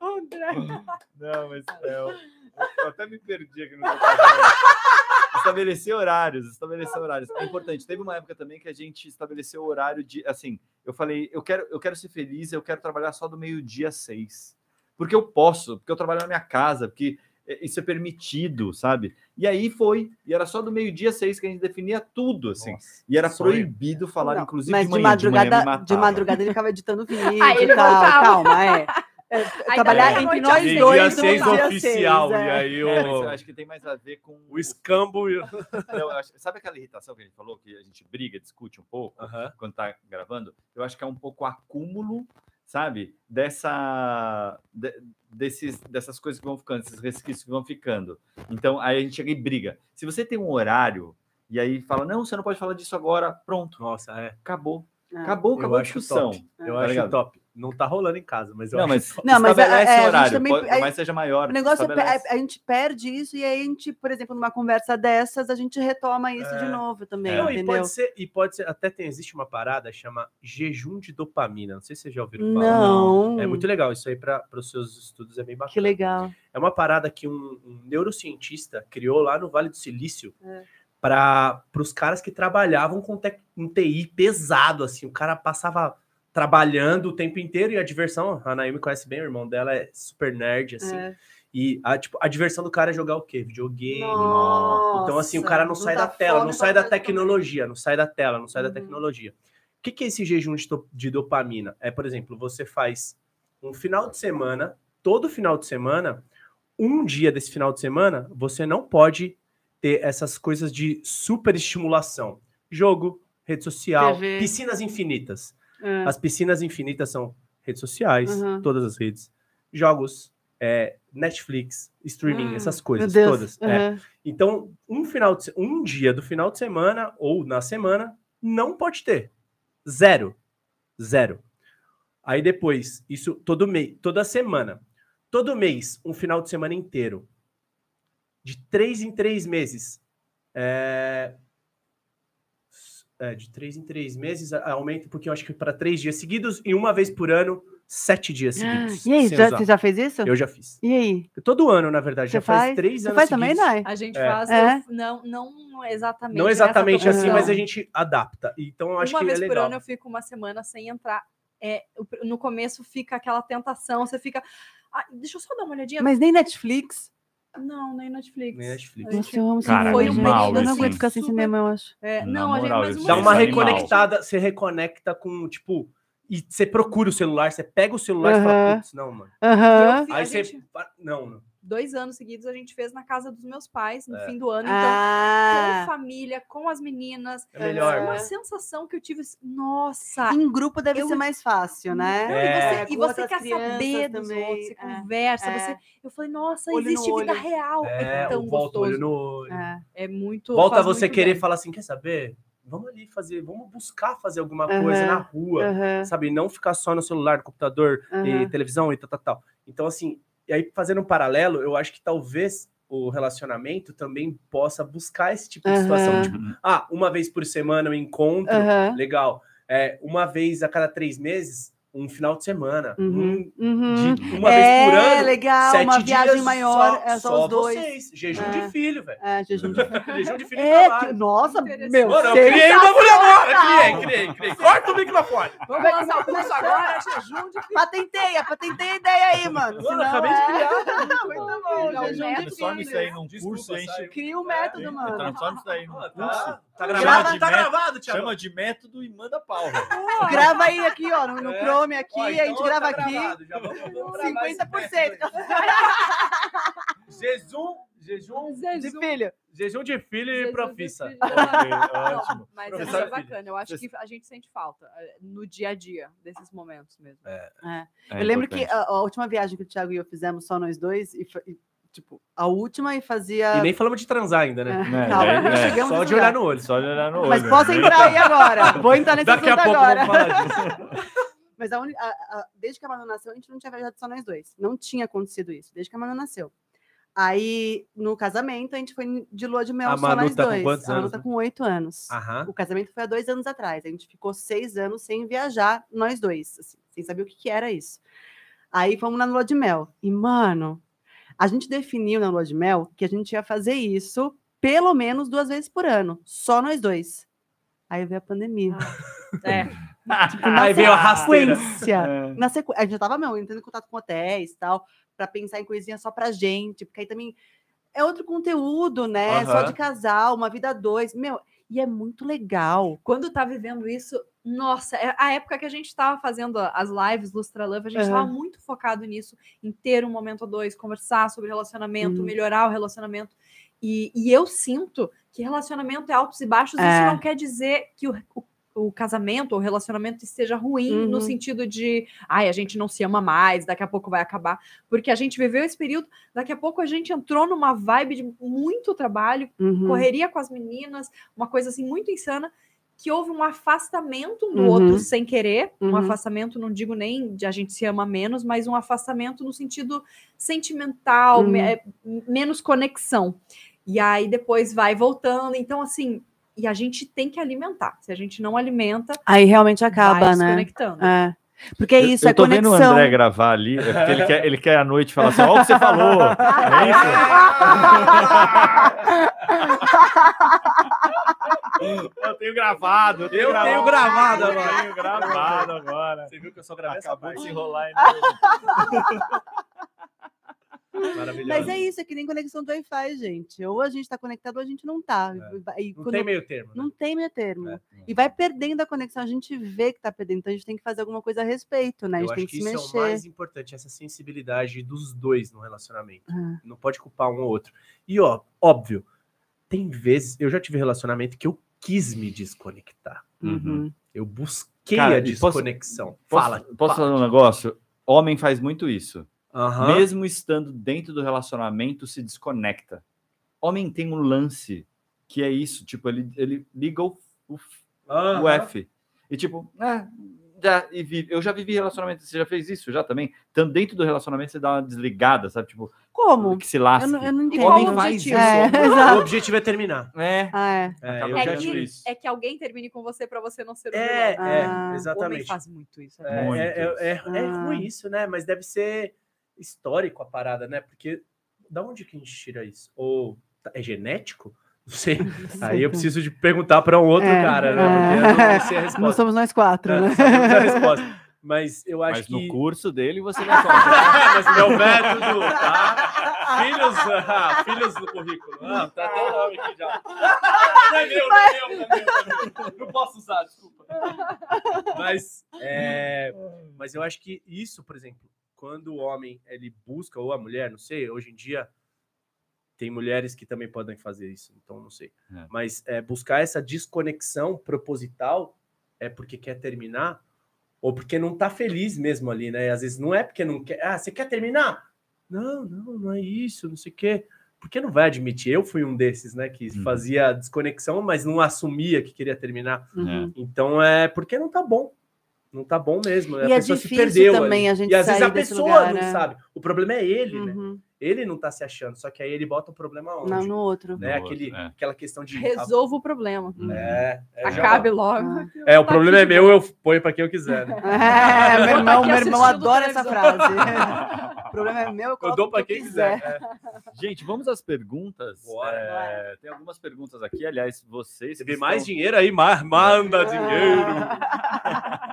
*laughs* Não, mas é, eu, eu até me perdi aqui no eu. Estabelecer horários, estabelecer horários. É importante. Teve uma época também que a gente estabeleceu o horário de. Assim, eu falei, eu quero, eu quero ser feliz, eu quero trabalhar só do meio-dia às seis. Porque eu posso, porque eu trabalho na minha casa, porque é, isso é permitido, sabe? E aí foi. E era só do meio-dia às seis que a gente definia tudo, assim. Nossa, E era proibido falar, Não, inclusive, mas de manhã. De, manhã me madrugada, de matava. madrugada ele ficava editando *laughs* vídeo Aí e ele tal. voltava. Calma, é. É, trabalhar entre nós seis. dois. Dia no 6 dia oficial. seis, E é. aí É, mas eu o, acho que tem mais a ver com o escambo. e o- *laughs* Não, eu acho- sabe aquela irritação que a gente falou, que a gente briga, discute um pouco Aham. quando tá gravando? Eu acho que é um pouco acúmulo, sabe? Dessa. de- desses, dessas coisas que vão ficando, esses resquícios que vão ficando. Então, aí a gente chega e briga. Se você tem um horário e aí fala, não, você não pode falar disso agora, pronto, Noxa, é. acabou. É. Acabou, Eu acabou a acho discussão. top. Eu Tá acho ligado? top. Não tá rolando em casa, mas eu Não, acho mas top. *laughs* Não, mas é- estabelece é, a gente horário, também- pode- aí- mais seja maior. O negócio é, estabelece. a, gente perde isso e aí a gente, por exemplo, numa conversa dessas, a gente retoma isso de É. novo também, Não, e entendeu? pode ser, e pode ser, até tem, existe uma parada chama jejum de dopamina. Não sei se vocês já ouviram falar. Não. É muito legal, isso aí para os seus estudos é bem bacana. Que legal. É uma parada que um, um neurocientista criou lá no Vale do Silício É. para os caras que trabalhavam com um TI pesado, assim. O cara passava trabalhando o tempo inteiro e a diversão, a Naomi conhece bem, o irmão dela é super nerd, assim. É. E a, tipo, a diversão do cara é jogar o quê? Videogame. Nossa, Então, assim, o cara não sai da tela, não sai da também. tecnologia, não sai da tela, não sai da Uhum. tecnologia. O que, que é esse jejum de, de dopamina? É, por exemplo, você faz um final de semana, todo final de semana, um dia desse final de semana, você não pode ter essas coisas de super estimulação. Jogo, rede social, TV. piscinas infinitas. É. As piscinas infinitas são redes sociais, Uhum. todas as redes, jogos, é, Netflix, streaming, Ah, essas coisas todas. é. Uhum. Então, um final de, um dia do final de semana ou na semana não pode ter. Zero. Zero. Aí depois, isso todo mês, toda semana. Todo mês, um final de semana inteiro. De três em três meses. É, é, de três em três meses aumenta, porque eu acho que para três dias seguidos e uma vez por ano, sete dias seguidos. E aí, já- você já fez isso? Eu já fiz. E aí? Todo ano, na verdade. Você já faz, faz? três Você anos faz também, seguidos. Nai? A gente É. faz, É? não, não exatamente. Não exatamente assim, mas a gente adapta. Então eu acho uma que vez é por legal. ano eu fico uma semana sem entrar. É, no começo fica aquela tentação, você fica. "Ah, deixa eu só dar uma olhadinha. Mas nem Netflix. Não, nem Netflix. Nem Netflix. Nossa, eu amo Cara, foi um animal, Eu não assim. aguento ficar sem cinema, eu acho. É, não, a gente, moral, mas Dá uma reconectada, você reconecta com, tipo, e você procura o celular, você pega o celular e fala, putz, não, mano. A Aí você. gente- Não, não. dois anos seguidos a gente fez na casa dos meus pais no É. fim do ano. Então, Ah, com família, com as meninas. É melhor, Uma mano. sensação que eu tive. assim, Nossa! em grupo deve Eu- ser mais fácil, né? Não, É. e você, e você quer saber dos também, outros, você é, conversa. é. Você, eu falei, nossa, Olho no existe vida olho. real. É, É, tão volta o olho gostoso. no olho. É. É muito. Volta você muito querer bem. falar assim, quer saber? Vamos ali fazer, vamos buscar fazer alguma Aham, coisa na rua. Aham, Sabe, não ficar só no celular, no computador, e aham. televisão e tal, tal, tal. Então, assim, e aí fazendo um paralelo, eu acho que talvez o relacionamento também possa buscar esse tipo de situação. Tipo, ah, uma vez por semana eu encontro, legal. É, uma vez a cada três meses, um final de semana. Uhum, Um, uhum. de uma vez por É, ano. legal, sete uma viagem dias, maior, só, é só os dois. vocês. Jejum É. de filho, velho. É, jejum de *laughs* Jejum de filho É, nossa, meu, Mano, eu criei um bagulho agora, criei, criei, criei. Corta o microfone. *laughs* Vamos lançar o curso agora, jejum de Patenteia, patenteia a ideia aí, mano. Mano, senão acabei de é- criar. *laughs* Muito bom, jejum de Transforma isso filho. aí num curso. Cria um método, É, mano. Transforma isso daí num Ó, curso. Tá, tá Grava gravado, de tá método, gravado, Thiago. Chama de método e manda pau. Grava aí aqui, ó, no, no É. Chrome aqui, Ó, a então gente tá grava aqui. gravado, já vamos- vamos gravar esse 50%. método aí. Jejum, jejum, De jejum. filho. jejum de filho e Jejum profissa. filho. Ok, Não, ótimo. mas Professor é bacana. Eu acho que a gente sente falta eh, no dia a dia desses momentos mesmo. É eu lembro que importante. a, a última viagem que o Thiago e eu fizemos, só nós dois, e, foi- e, tipo, a última e fazia. E nem falamos de transar ainda, né? É, Calma, é, não é. chegamos Só de olhar no olho. Só de olhar no olho. Mas posso entrar aí agora. Vou entrar nesse Daqui a assunto pouco agora. vamos falar disso. *laughs* Mas a a- a- desde que a Manu nasceu, a gente não tinha viajado só nós dois. Não tinha acontecido isso, desde que a Manu nasceu. Aí, no casamento, a gente foi de lua de mel A só Manu nós tá com dois. quantos a Manu anos, tá né? com oito anos. Aham. O casamento foi há dois anos atrás. A gente ficou seis anos sem viajar, nós dois, assim, sem saber o que, que era isso. Aí fomos na lua de mel. E, mano, a gente definiu na lua de mel que a gente ia fazer isso pelo menos duas vezes por ano, só nós dois. Aí veio a pandemia. *laughs* É. Tipo, na Aí veio a sequência. É. Na sequ... A gente já tava, meu, entrando em contato com hotéis e tal, pra pensar em coisinha só pra gente, porque aí também é outro conteúdo, né? Só de casal, uma vida a dois. Meu, e é muito legal. Quando tá vivendo isso, nossa, é a época que a gente tava fazendo as lives Lustra Love, a gente Aham. tava muito focado nisso, em ter um momento a dois, conversar sobre relacionamento, Uhum. melhorar o relacionamento. E, e eu sinto que relacionamento é altos e baixos, É. isso não quer dizer que o, o, o casamento ou o relacionamento esteja ruim Uhum. no sentido de, ai, a gente não se ama mais, daqui a pouco vai acabar, porque a gente viveu esse período, daqui a pouco a gente entrou numa vibe de muito trabalho, Uhum. correria com as meninas, uma coisa assim muito insana, que houve um afastamento do Uhum. outro sem querer, um Uhum. afastamento, não digo nem de a gente se ama menos, mas um afastamento no sentido sentimental, Uhum. me- é, menos conexão. E aí depois vai voltando, então assim, e a gente tem que alimentar. Se a gente não alimenta, Aí realmente vai acaba, né? desconectando. É. Porque é isso, eu, é eu tô vendo o conexão. André gravar ali, é porque ele quer, ele quer à noite falar assim: olha o que você falou. É isso? Eu tenho gravado. Eu tenho Eu tenho gravado Eu agora. tenho gravado agora. Você viu que eu só gravei essa Acabou de parte? se enrolar ainda. Mas é isso, é que nem conexão do Wi-Fi, gente. Ou a gente tá conectado ou a gente não tá. E Não tem meio termo. né? não tem meio termo. É. E vai perdendo a conexão, a gente vê que tá perdendo, então a gente tem que fazer alguma coisa a respeito, né? A Eu gente tem acho que, que se isso mexer. é o mais importante, essa sensibilidade dos dois no relacionamento. Ah. Não pode culpar um ou outro. E, ó, óbvio, tem vezes, eu já tive relacionamento que eu quis me desconectar. Uhum. Eu busquei Cara, a desconexão. Posso, Fala. posso fala. falar um negócio? Homem faz muito isso. Aham. Mesmo estando dentro do relacionamento, se desconecta. Homem tem um lance que é isso, tipo, ele, ele liga o, o, Aham. o F. E tipo, ah, já, e vive. eu já vivi relacionamento, você já fez isso já também? Então, dentro do relacionamento, você dá uma desligada, sabe? Tipo, Como? que se lasque. Eu não, eu não Homem o faz isso. É, O *laughs* objetivo é terminar. É. Ah, é. É, Acaba eu É já que- isso. é que alguém termine com você para você não ser o É, vilão. é, Ah. Homem exatamente. faz muito isso. É, Muito é, é, é- é Ah. ruim isso, né? Mas deve ser histórico a parada, né? Porque da onde que a gente tira isso? Ou é genético? Não sei. Aí eu preciso de perguntar para um outro É, cara, né? é. Porque eu não sei a Não resposta. somos nós quatro, É, né? a resposta. Mas eu acho Mas que. no curso dele você vai falar. *laughs* Mas meu método, tá? Filhos, ah, filhos no currículo. Ah, tá até o nome aqui já. Não é meu, não é meu, não é meu, não é meu. Não posso usar, desculpa. Mas, é, mas eu acho que isso, por exemplo, quando o homem ele busca, ou a mulher, não sei, hoje em dia tem mulheres que também podem fazer isso, então não sei. É. Mas é, buscar essa desconexão proposital é porque quer terminar ou porque não tá feliz mesmo ali, né? Às vezes não é porque não quer. Ah, você quer terminar? Não, não, não é isso, não sei o quê. Porque não vai admitir. Eu fui um desses, né? Que Uhum. fazia desconexão, mas não assumia que queria terminar. Uhum. Então é porque não tá bom. Não tá bom mesmo. né? E a é pessoa difícil também a gente E às vezes a pessoa lugar, não né? sabe. O problema é ele, né? Uhum. Ele não tá se achando, só que aí ele bota o problema onde? Não, no outro. né? No outro, Aquele, é. Aquela questão de. Resolva o problema. É, é, já- Acabe logo. Ah. É, o Tá problema aqui é meu, eu ponho pra quem eu quiser. Né? *laughs* É, meu irmão, Aqui meu irmão adora essa frase. *laughs* o problema é meu, eu, Eu dou eu quem quiser. É. Gente, vamos às perguntas. Bora. É, tem algumas perguntas aqui. Aliás, vocês. Vê mais estão- dinheiro aí, ma- manda É. dinheiro. *laughs*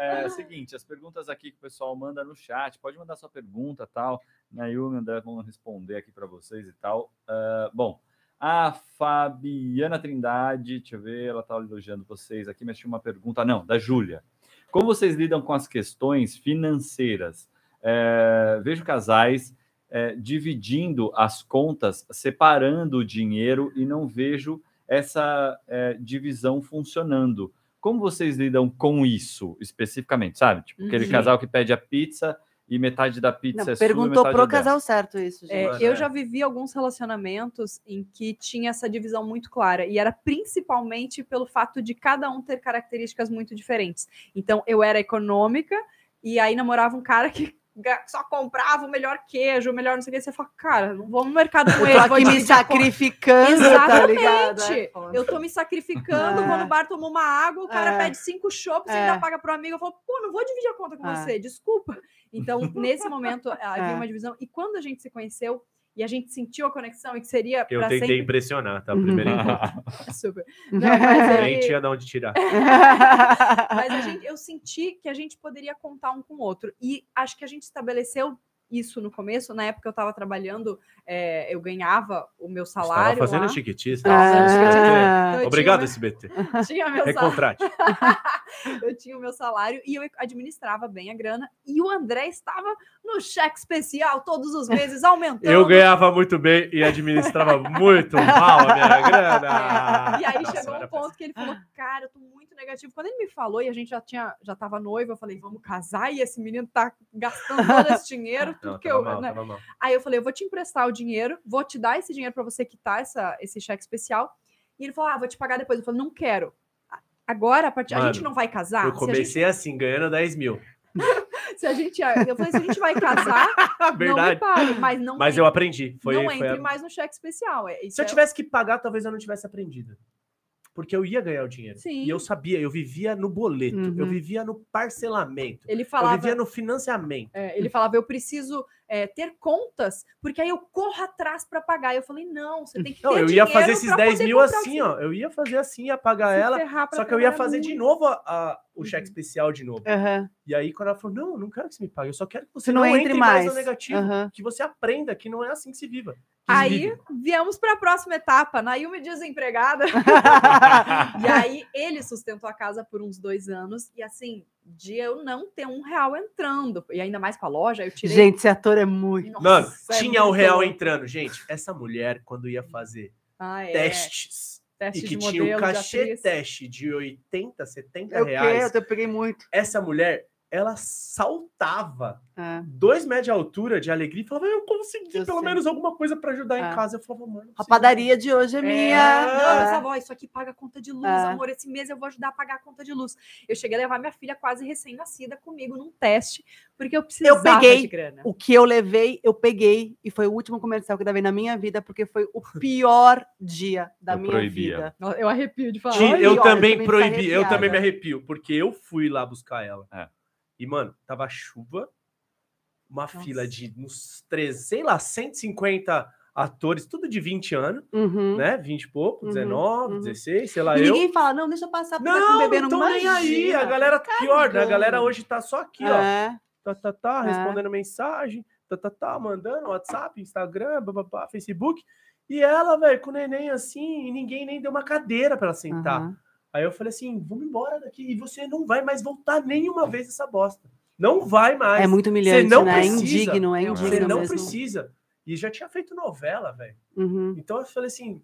É, o seguinte, as perguntas aqui que o pessoal manda no chat, pode mandar sua pergunta tal. Na Yumi e André vão responder aqui para vocês e tal. Ah, bom, a Fabiana Trindade, deixa eu ver, ela está elogiando vocês aqui, mas tinha uma pergunta, não, da Júlia. Como vocês lidam com as questões financeiras? É, vejo casais é, dividindo as contas, separando o dinheiro e não vejo essa é, divisão funcionando. Como vocês lidam com isso especificamente, sabe? Tipo, aquele Uhum. casal que pede a pizza e metade da pizza Não, é sua e perguntou pro é dela. casal certo isso, gente. É, eu é. já vivi alguns relacionamentos em que tinha essa divisão muito clara, e era principalmente pelo fato de cada um ter características muito diferentes. Então, eu era econômica, e aí namorava um cara que só comprava o melhor queijo, o melhor não sei o que. Você fala, cara, não vou no mercado com Eu ele. tô vou aqui me dividir a conta." sacrificando, tá ligado? Exatamente. É. Eu tô me sacrificando, É. vou no bar tomar uma água, o cara É. pede cinco chopps, É. ainda paga pro amigo. Eu falo, pô, não vou dividir a conta com É. você, desculpa. Então, nesse momento, *laughs* havia É. uma divisão. E quando a gente se conheceu e a gente sentiu a conexão e que seria Eu tentei sempre... impressionar, tá? O Uhum. primeiro encontro. *laughs* *laughs* Super. Não, mas Nem aí- tinha de onde tirar. *laughs* mas a gente, eu senti que a gente poderia contar um com o outro. E acho que a gente estabeleceu isso no começo. Na época eu estava trabalhando, é, eu ganhava o meu Estava salário fazendo lá. chiquitice. Ah. Então, Obrigado, tinha, SBT. meu- *laughs* tinha meu salário. Recontrate. *laughs* eu tinha o meu salário e eu administrava bem a grana. E o André estava no cheque especial todos os meses, aumentando. Eu ganhava muito bem e administrava *laughs* muito mal a minha grana. E aí Nossa, chegou um ponto que ele falou, cara, eu tô muito negativo. Quando ele me falou e a gente já tinha, já tava noivo, eu falei, vamos casar e esse menino tá gastando todo esse dinheiro, tudo Não, que eu. mal, né? Aí eu falei, eu vou te emprestar o dinheiro, vou te dar esse dinheiro para você quitar essa, esse cheque especial. E ele falou, ah, vou te pagar depois. Eu falei, não quero. Agora, a, partir, a Mano, gente não vai casar. Eu a gente- comecei assim, ganhando 10 mil. *laughs* Se a gente, eu falei, se a gente vai casar, *laughs* não me Verdade. pague, mas não, Mas entre- eu aprendi. Foi, não entre a- mais no cheque especial. É, Se eu é- tivesse que pagar, talvez eu não tivesse aprendido. Porque eu ia ganhar o dinheiro. Sim. E eu sabia, eu vivia no boleto, eu Uhum. vivia no parcelamento, Ele eu falava, vivia no financiamento. é, ele falava, eu preciso é, ter contas, porque aí eu corro atrás para pagar. Eu falei, não, você tem que Não, ter eu ia fazer esses pra 10 poder mil assim, ó. Eu ia fazer assim, ia pagar se ela. Só que eu ia fazer de muito. novo a- a- o cheque Uhum. especial de novo. Aham. E aí, quando ela falou, não, eu não quero que você me pague, eu só quero que você não não, entre entre mais, no negativo. Aham. Que você aprenda que não é assim que se viva. Aí vive. viemos para a próxima etapa. Nailme desempregada. *laughs* e aí ele sustentou a casa por uns dois anos. E assim, de eu não ter um real entrando. E ainda mais com a loja, eu tirei. Gente, esse ator é muito. Nossa, Mano, é tinha o muito real louco. entrando. Gente, essa mulher, quando ia fazer Ah, é. testes Teste e que de tinha o modelo, de cachê teste de 80, 70 É o quê? reais, Eu peguei muito. essa mulher, ela saltava É. dois metros de altura de alegria e falava, eu consegui Eu pelo sei. menos alguma coisa pra ajudar É. em casa. Eu falava, mano. A padaria de hoje é minha. Não, É. eu falava, ó, isso aqui paga a conta de luz, É. amor. Esse mês eu vou ajudar a pagar a conta de luz. Eu cheguei a levar minha filha quase recém-nascida comigo num teste, porque eu precisava peguei de grana. O que eu levei, eu peguei. E foi o último comercial que eu levei na minha vida, porque foi o *laughs* pior dia da Eu minha proibia. vida. Eu arrepio de falar. Eu também também proibi, eu também me arrepio, porque eu fui lá buscar ela. É. E, mano, tava chuva, uma Nossa. fila de uns 13, sei lá, 150 atores, tudo de 20 anos, Uhum. né? 20 e pouco, Uhum, 19, uhum. 16, sei lá, E eu. ninguém fala, não, deixa eu passar porque tá Não, bebê não nem aí. A galera, pior, né? A galera hoje tá só aqui, ó. É, Tá, tá, tá, É. respondendo mensagem, tá, tá, tá, mandando WhatsApp, Instagram, bababá, Facebook. E ela, velho, com o neném assim, e ninguém nem deu uma cadeira pra ela sentar. aham. Aí eu falei assim: vamos embora daqui. E você não vai mais voltar nenhuma vez essa bosta. Não vai mais. É muito humilhante, não né? É precisa. indigno, é Você indigno não mesmo. precisa. E já tinha feito novela, velho. Uhum. Então eu falei assim.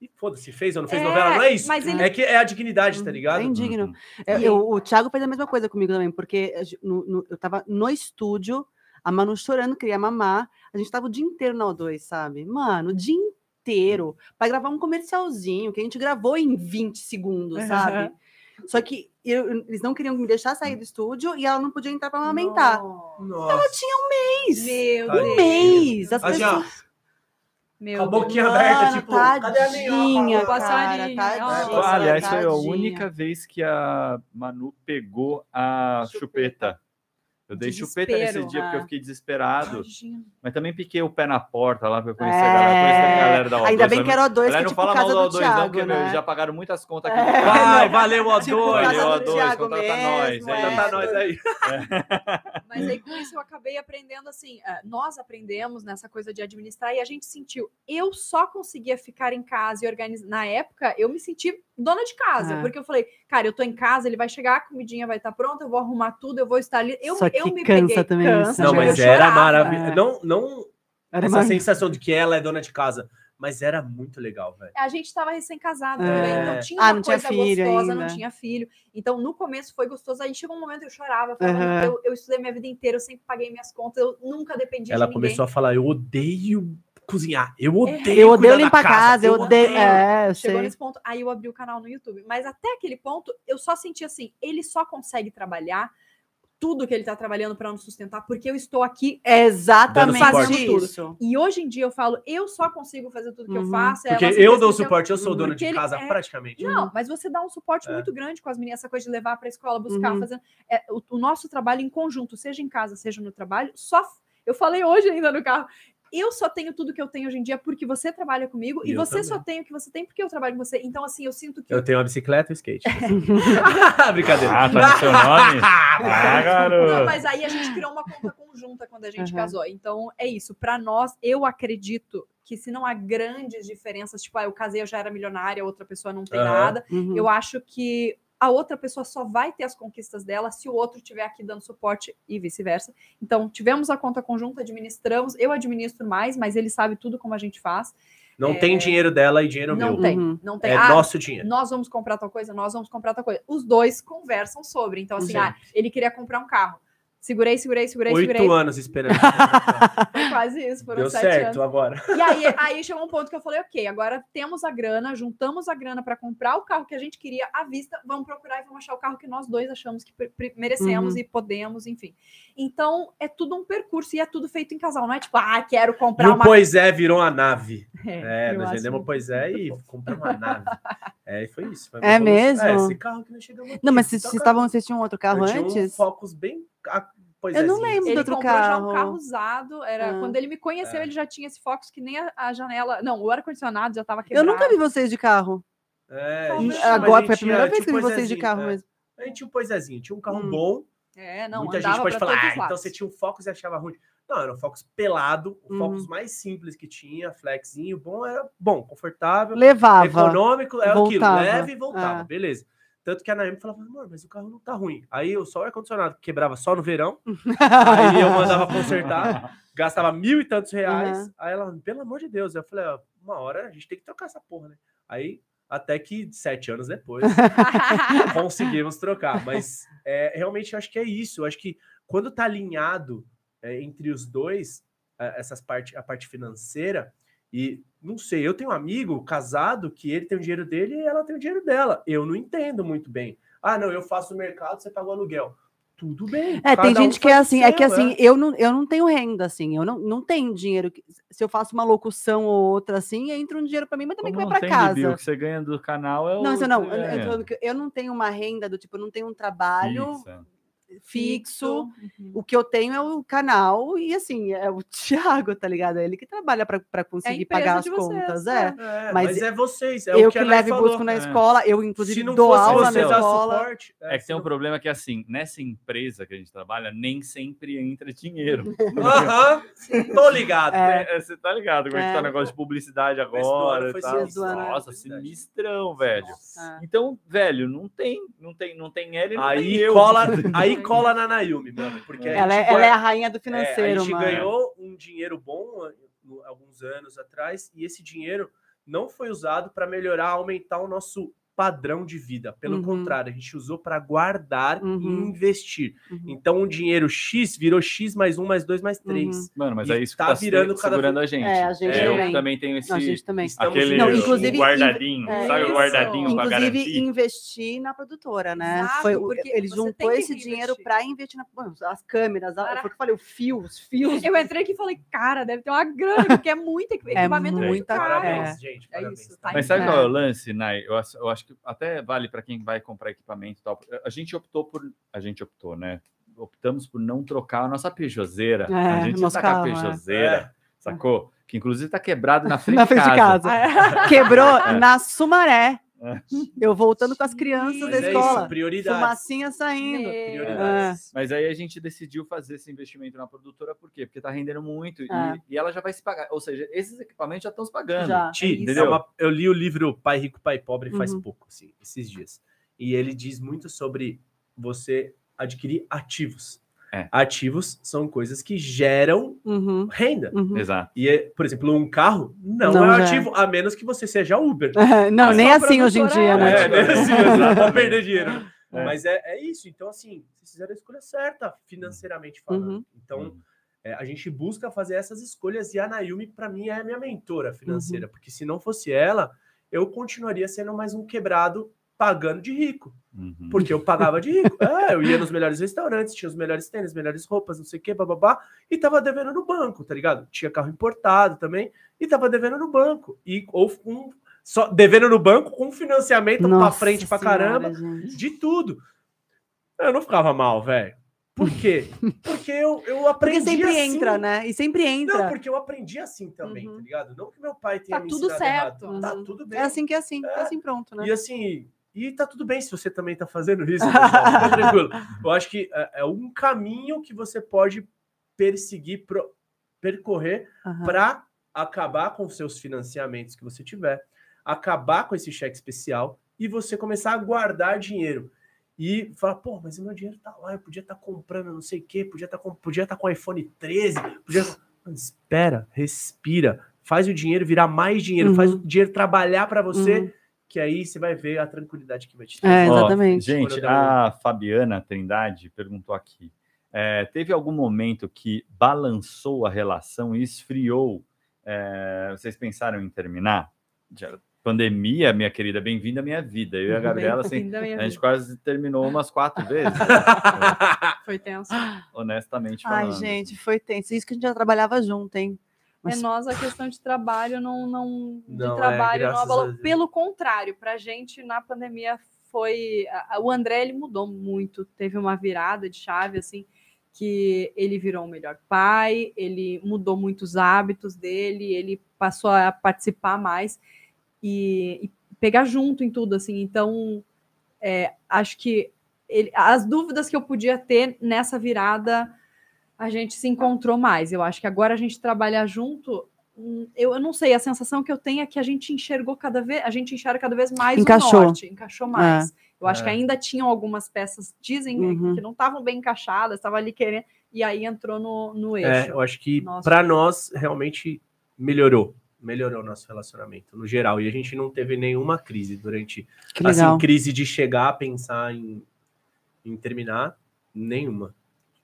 E foda-se, fez ou não fez É, novela? Não é isso. mas ele- É que é a dignidade, tá É ligado? indigno. Uhum. Eu- E- eu- o Thiago fez a mesma coisa comigo também, porque no- no- eu tava no estúdio, a Manu chorando, queria mamar. A gente tava o dia inteiro na O2, sabe? Mano, o dia inteiro pra gravar um comercialzinho que a gente gravou em 20 segundos, sabe? Só que eu- eles não queriam me deixar sair do estúdio e ela não podia entrar pra amamentar. Nossa. Ela tinha um mês. Meu. Um Deus. mês. As Assim, pessoas. Meu Com a Deus. boquinha aberta, Mano, tipo, cadê a tadinha, minhoca? cara, Passarinho, tadinha, ó. Aliás, foi a tadinha. única vez que a Manu pegou a chupeta. Eu dei chupeta nesse dia porque eu ah. fiquei desesperado. Imagina. Mas também piquei o pé na porta lá pra eu conhecer É, a galera, conhecer a galera da O2. Ainda bem que era o 2 Galera, que não tipo fala mal casa do do O2 não, Thiago, porque meu, né? eles já pagaram muitas contas aqui. É. Vai, valeu, O2. Tipo, Valeu, casa do O2, Thiago contrata mesmo, nós. é. É isso. nós aí. *laughs* Mas aí com isso eu acabei aprendendo assim, eh, nós aprendemos nessa coisa de administrar e a gente sentiu, eu só conseguia ficar em casa e organizar. Na época, eu me senti dona de casa, É. porque eu falei, cara, eu tô em casa, ele vai chegar, a comidinha vai estar pronta, eu vou arrumar tudo, eu vou estar ali. Eu, Só que eu me cansa peguei, também cansa, isso, Não, né? mas era maravilhoso. É. Não, não Era essa sensação de que ela é dona de casa. Mas era muito legal, velho. A gente estava recém-casado É. também, então tinha Ah, uma não tinha coisa filho gostosa, ainda. não tinha filho. Então, no começo foi gostoso. Aí chegou um momento que eu chorava, falava, Aham. eu, eu estudei minha vida inteira, eu sempre paguei minhas contas, eu nunca dependi Ela de começou a falar: eu odeio cozinhar, eu odeio. É. Eu odeio limpar a casa, eu odeio. É, eu Chegou sei. nesse ponto, aí eu abri o canal no YouTube. Mas até aquele ponto, eu só senti assim, ele só consegue trabalhar tudo que ele tá trabalhando para nos sustentar, porque eu estou aqui. É exatamente suporte. isso. E hoje em dia eu falo, eu só consigo fazer tudo que eu Uhum. faço. é Porque ela eu dou suporte, eu sou dona de casa é- praticamente. Não, mas você dá um suporte É. muito grande com as meninas, essa coisa de levar para a escola, buscar, Uhum. fazendo. É, o, o nosso trabalho em conjunto, seja em casa, seja no trabalho, só. Eu falei hoje ainda no carro. Eu só tenho tudo que eu tenho hoje em dia porque você trabalha comigo E e, você só também. tem o que você tem porque eu trabalho com você. Então, assim, eu sinto que Eu tenho uma bicicleta e um skate. *laughs* *laughs* Brincadeira. Ah, tá no seu nome? *laughs* Ah, Não, garoto. mas aí a gente criou uma conta conjunta quando a gente Aham. casou. Então é isso. Para nós, eu acredito que se não há grandes diferenças, tipo, ah, eu casei, eu já era milionária, a outra pessoa não tem Aham. nada. Uhum. Eu acho que a outra pessoa só vai ter as conquistas dela se o outro estiver aqui dando suporte e vice-versa. Então, tivemos a conta conjunta, administramos. Eu administro mais, mas ele sabe tudo como a gente faz. Não tem dinheiro dela e dinheiro não meu. tem, Uhum. não tem. É Ah, nosso dinheiro. nós vamos comprar tal coisa, nós vamos comprar tal coisa. Os dois conversam sobre. Então, assim, Sim. ah, ele queria comprar um carro. Segurei, segurei, segurei, Oito segurei. anos esperando. *laughs* Foi quase isso, foram Deu sete certo anos. agora. E aí, aí chegou um ponto que eu falei, ok, agora temos a grana, juntamos a grana para comprar o carro que a gente queria à vista, vamos procurar e vamos achar o carro que nós dois achamos que merecemos Uhum. e podemos, enfim. Então, é tudo um percurso e é tudo feito em casal, não é tipo, ah, quero E comprar o uma... Pois é virou a nave. *laughs* É, eu nós vendemos o Pois é e compramos uma nave. É, e foi isso. Foi É evolução. mesmo? É, esse carro que nós chegamos aqui. Não, mas vocês Então, vocês estavam, vocês tinham outro carro eu tinha antes? Um Focus bem. Pois Eu não é, lembro. Ele outro comprou já um carro. carro usado, era Ah. quando ele me conheceu, É. ele já tinha esse Focus que nem a, a janela, não, o ar-condicionado já estava Eu quebrado. nunca vi vocês de carro. É, Agora foi a primeira vez que eu vi um vocês de carro é. mesmo. A gente tinha um Poisézinho, tinha um carro Hum. bom. É, não, Muita andava gente pode falar, ah, então você tinha um Focus e achava ruim. Não, era um Focus pelado, o Uhum. Focus mais simples que tinha, flexinho, bom, era bom, confortável, Levava. econômico, é aquilo, leve e voltava, Ah. beleza. Tanto que a Naomi falava, amor, mas o carro não tá ruim. Aí eu só o ar-condicionado que quebrava só no verão, aí eu mandava consertar, *laughs* gastava mil e tantos reais. Uhum. Aí ela, pelo amor de Deus, eu falei, uma hora a gente tem que trocar essa porra, né? Aí, até que sete anos depois, *laughs* conseguimos trocar. Mas é, realmente eu acho que é isso. Eu acho que quando tá alinhado é, entre os dois, é, essas parte, a parte financeira, e não sei, eu tenho um amigo casado que ele tem o dinheiro dele e ela tem o dinheiro dela. Eu não entendo muito bem. Ah, não, eu faço o mercado, você paga o aluguel. Tudo bem. É, tem cada um gente que é faz o assim, é que seu, assim, eu não, eu não tenho renda, assim, eu não, não tenho dinheiro. que- Se eu faço uma locução ou outra assim, entra um dinheiro para mim, mas também Como que não vai para casa. o que você ganha do canal é o Não, isso não, você eu, eu, tô ganha. falando que eu não tenho uma renda do tipo, eu não tenho um trabalho Fixa. Fixo. Uhum. O que eu tenho é o canal e assim, é o *laughs* Thiago, tá ligado? É ele que trabalha para conseguir empresa pagar as vocês, contas, é. é. É, Mas mas, é vocês. É eu o que, que, levo e busco na É. escola, eu inclusive Se não dou fosse aula na escola. suporte. É que tem um problema que, assim, nessa empresa que a gente trabalha, nem sempre entra dinheiro. *laughs* *laughs* Aham, tô ligado. É. É, Você tá ligado como é que É. tá o negócio de publicidade agora foi e tal. né? Nossa, sinistrão, velho. Ah. Então, velho, não tem, não tem, não tem ele, não tem Aí eu. cola, aí cola na Nayumi, mano. Porque Ela, é, gente ela é a rainha do é, financeiro, a gente mano. ganhou um dinheiro bom alguns anos atrás, e esse dinheiro não foi usado para melhorar, aumentar o nosso padrão de vida. Pelo Uhum. contrário, a gente usou para guardar Uhum. e investir. Uhum. Então, um dinheiro X virou X mais um, mais dois, mais três. Mano, mas E é isso que tá tá, virando se- cada segurando vez- a gente. É, a gente eu também. também tenho esse A gente também. Estamos aquele Não, inclusive, o guardadinho, é sabe o guardadinho para Inclusive, garantir. investir na produtora, né? Exato, Foi, o- porque ele juntou que esse dinheiro para investir na, bom, as câmeras, a, Para- foi o que eu falei, o fio, os fios. Eu entrei aqui e falei, cara, deve ter uma grana, porque é muito equi- equipamento muito muita caro. Parabéns, gente. É Parabéns. isso, tá? tá Mas sabe É. qual é o lance, Nai? Eu, acho- eu acho que até vale para quem vai comprar equipamento e tal. A gente optou por. A gente optou, né? Optamos por não trocar a nossa Peugeotzeira. É, a gente nosso tá com a carro, é. Peugeotzeira, sacou? Que inclusive tá quebrado na frente, na frente de casa. *laughs* Quebrou na Sumaré. É. *laughs* Eu voltando com as crianças Mas da Mas é escola. isso, prioridades. Fumacinha saindo. Prioridades. Mas aí a gente decidiu fazer esse investimento na produtora, por quê? Porque tá rendendo muito e- É. e, ela já vai se pagar. Ou seja, esses equipamentos já estão se pagando. Já. Ti, É é uma- eu li o livro Pai Rico, Pai Pobre faz Uhum. pouco, assim, esses dias. E ele diz muito sobre você adquirir ativos. É. Ativos são coisas que geram Uhum, renda. uhum. Exato. E, é, por exemplo, um carro não, Não é um é. ativo, a menos que você seja Uber. *laughs* Não, Mas nem assim hoje em dia, né? É, né? Assim, exato, *laughs* pra perder dinheiro. É. Mas é, é isso. Então, assim, vocês fizeram a escolha certa, financeiramente falando. Uhum. Então, é, a gente busca fazer essas escolhas e a Nayumi, para mim, é a minha mentora financeira. Uhum. Porque se não fosse ela, eu continuaria sendo mais um quebrado pagando de rico. Uhum. Porque eu pagava de rico. É, eu ia nos melhores restaurantes, tinha os melhores tênis, melhores roupas, não sei o que, bababá, e tava devendo no banco, tá ligado? Tinha carro importado também, e tava devendo no banco. E, ou com, só devendo no banco com financiamento pra Nossa frente pra Senhora, caramba, gente. de tudo. Eu não ficava mal, velho. Por quê? *laughs* Porque eu, eu Porque aprendi sempre assim. entra, né? E sempre entra. Não, porque eu aprendi assim também, Uhum. tá ligado? Não que meu pai tenha Tá me tudo ensinado certo. errado. Tá tudo bem. É assim que é assim, é, É. assim pronto, né? E assim, e tá tudo bem se você também tá fazendo isso. pessoal, *laughs* Fica tranquilo. Eu acho que é, é um caminho que você pode perseguir, pro- percorrer Aham. para acabar com os seus financiamentos que você tiver, acabar com esse cheque especial e você começar a guardar dinheiro. E falar, pô, mas o meu dinheiro tá lá, eu podia estar comprando não sei o quê, podia estar com, podia tá com iPhone 13, podia. Mano, espera, respira, faz o dinheiro virar mais dinheiro, Uhum. faz o dinheiro trabalhar para você, Uhum. Que aí você vai ver a tranquilidade que vai te É, Ó, exatamente. gente, eu der a Fabiana Trindade perguntou aqui: é, teve algum momento que balançou a relação e esfriou? É, vocês pensaram em terminar? Já- pandemia, minha querida, bem-vinda à minha vida. Eu e a Gabriela, assim, a gente vida. quase terminou umas quatro vezes, né? *laughs* Foi tenso. honestamente falando. Ai, gente, foi tenso. Isso que a gente já trabalhava junto, hein? Mas- É nós a questão de trabalho não, não de Não, é, trabalho não graças abalou. Pelo contrário, para a gente na pandemia foi a- a- o André ele mudou muito, teve uma virada de chave assim que ele virou um melhor pai, ele mudou muitos hábitos dele, ele passou a participar mais e, e pegar junto em tudo assim. Então é, acho que ele- as dúvidas que eu podia ter nessa virada a gente se encontrou mais. Eu acho que agora a gente trabalhar junto, hum, eu, eu não sei, a sensação que eu tenho é que a gente enxergou cada vez, a gente enxerga cada vez mais Encaixou. o norte, encaixou mais. Eu acho É. que ainda tinham algumas peças, dizem né, Uhum. que não estavam bem encaixadas, estava ali querendo, e aí entrou no, no É, eixo. eu acho que para nós realmente melhorou. Melhorou o nosso relacionamento no geral. E a gente não teve nenhuma crise durante. Que legal. Assim, crise de chegar a pensar em, em terminar, nenhuma.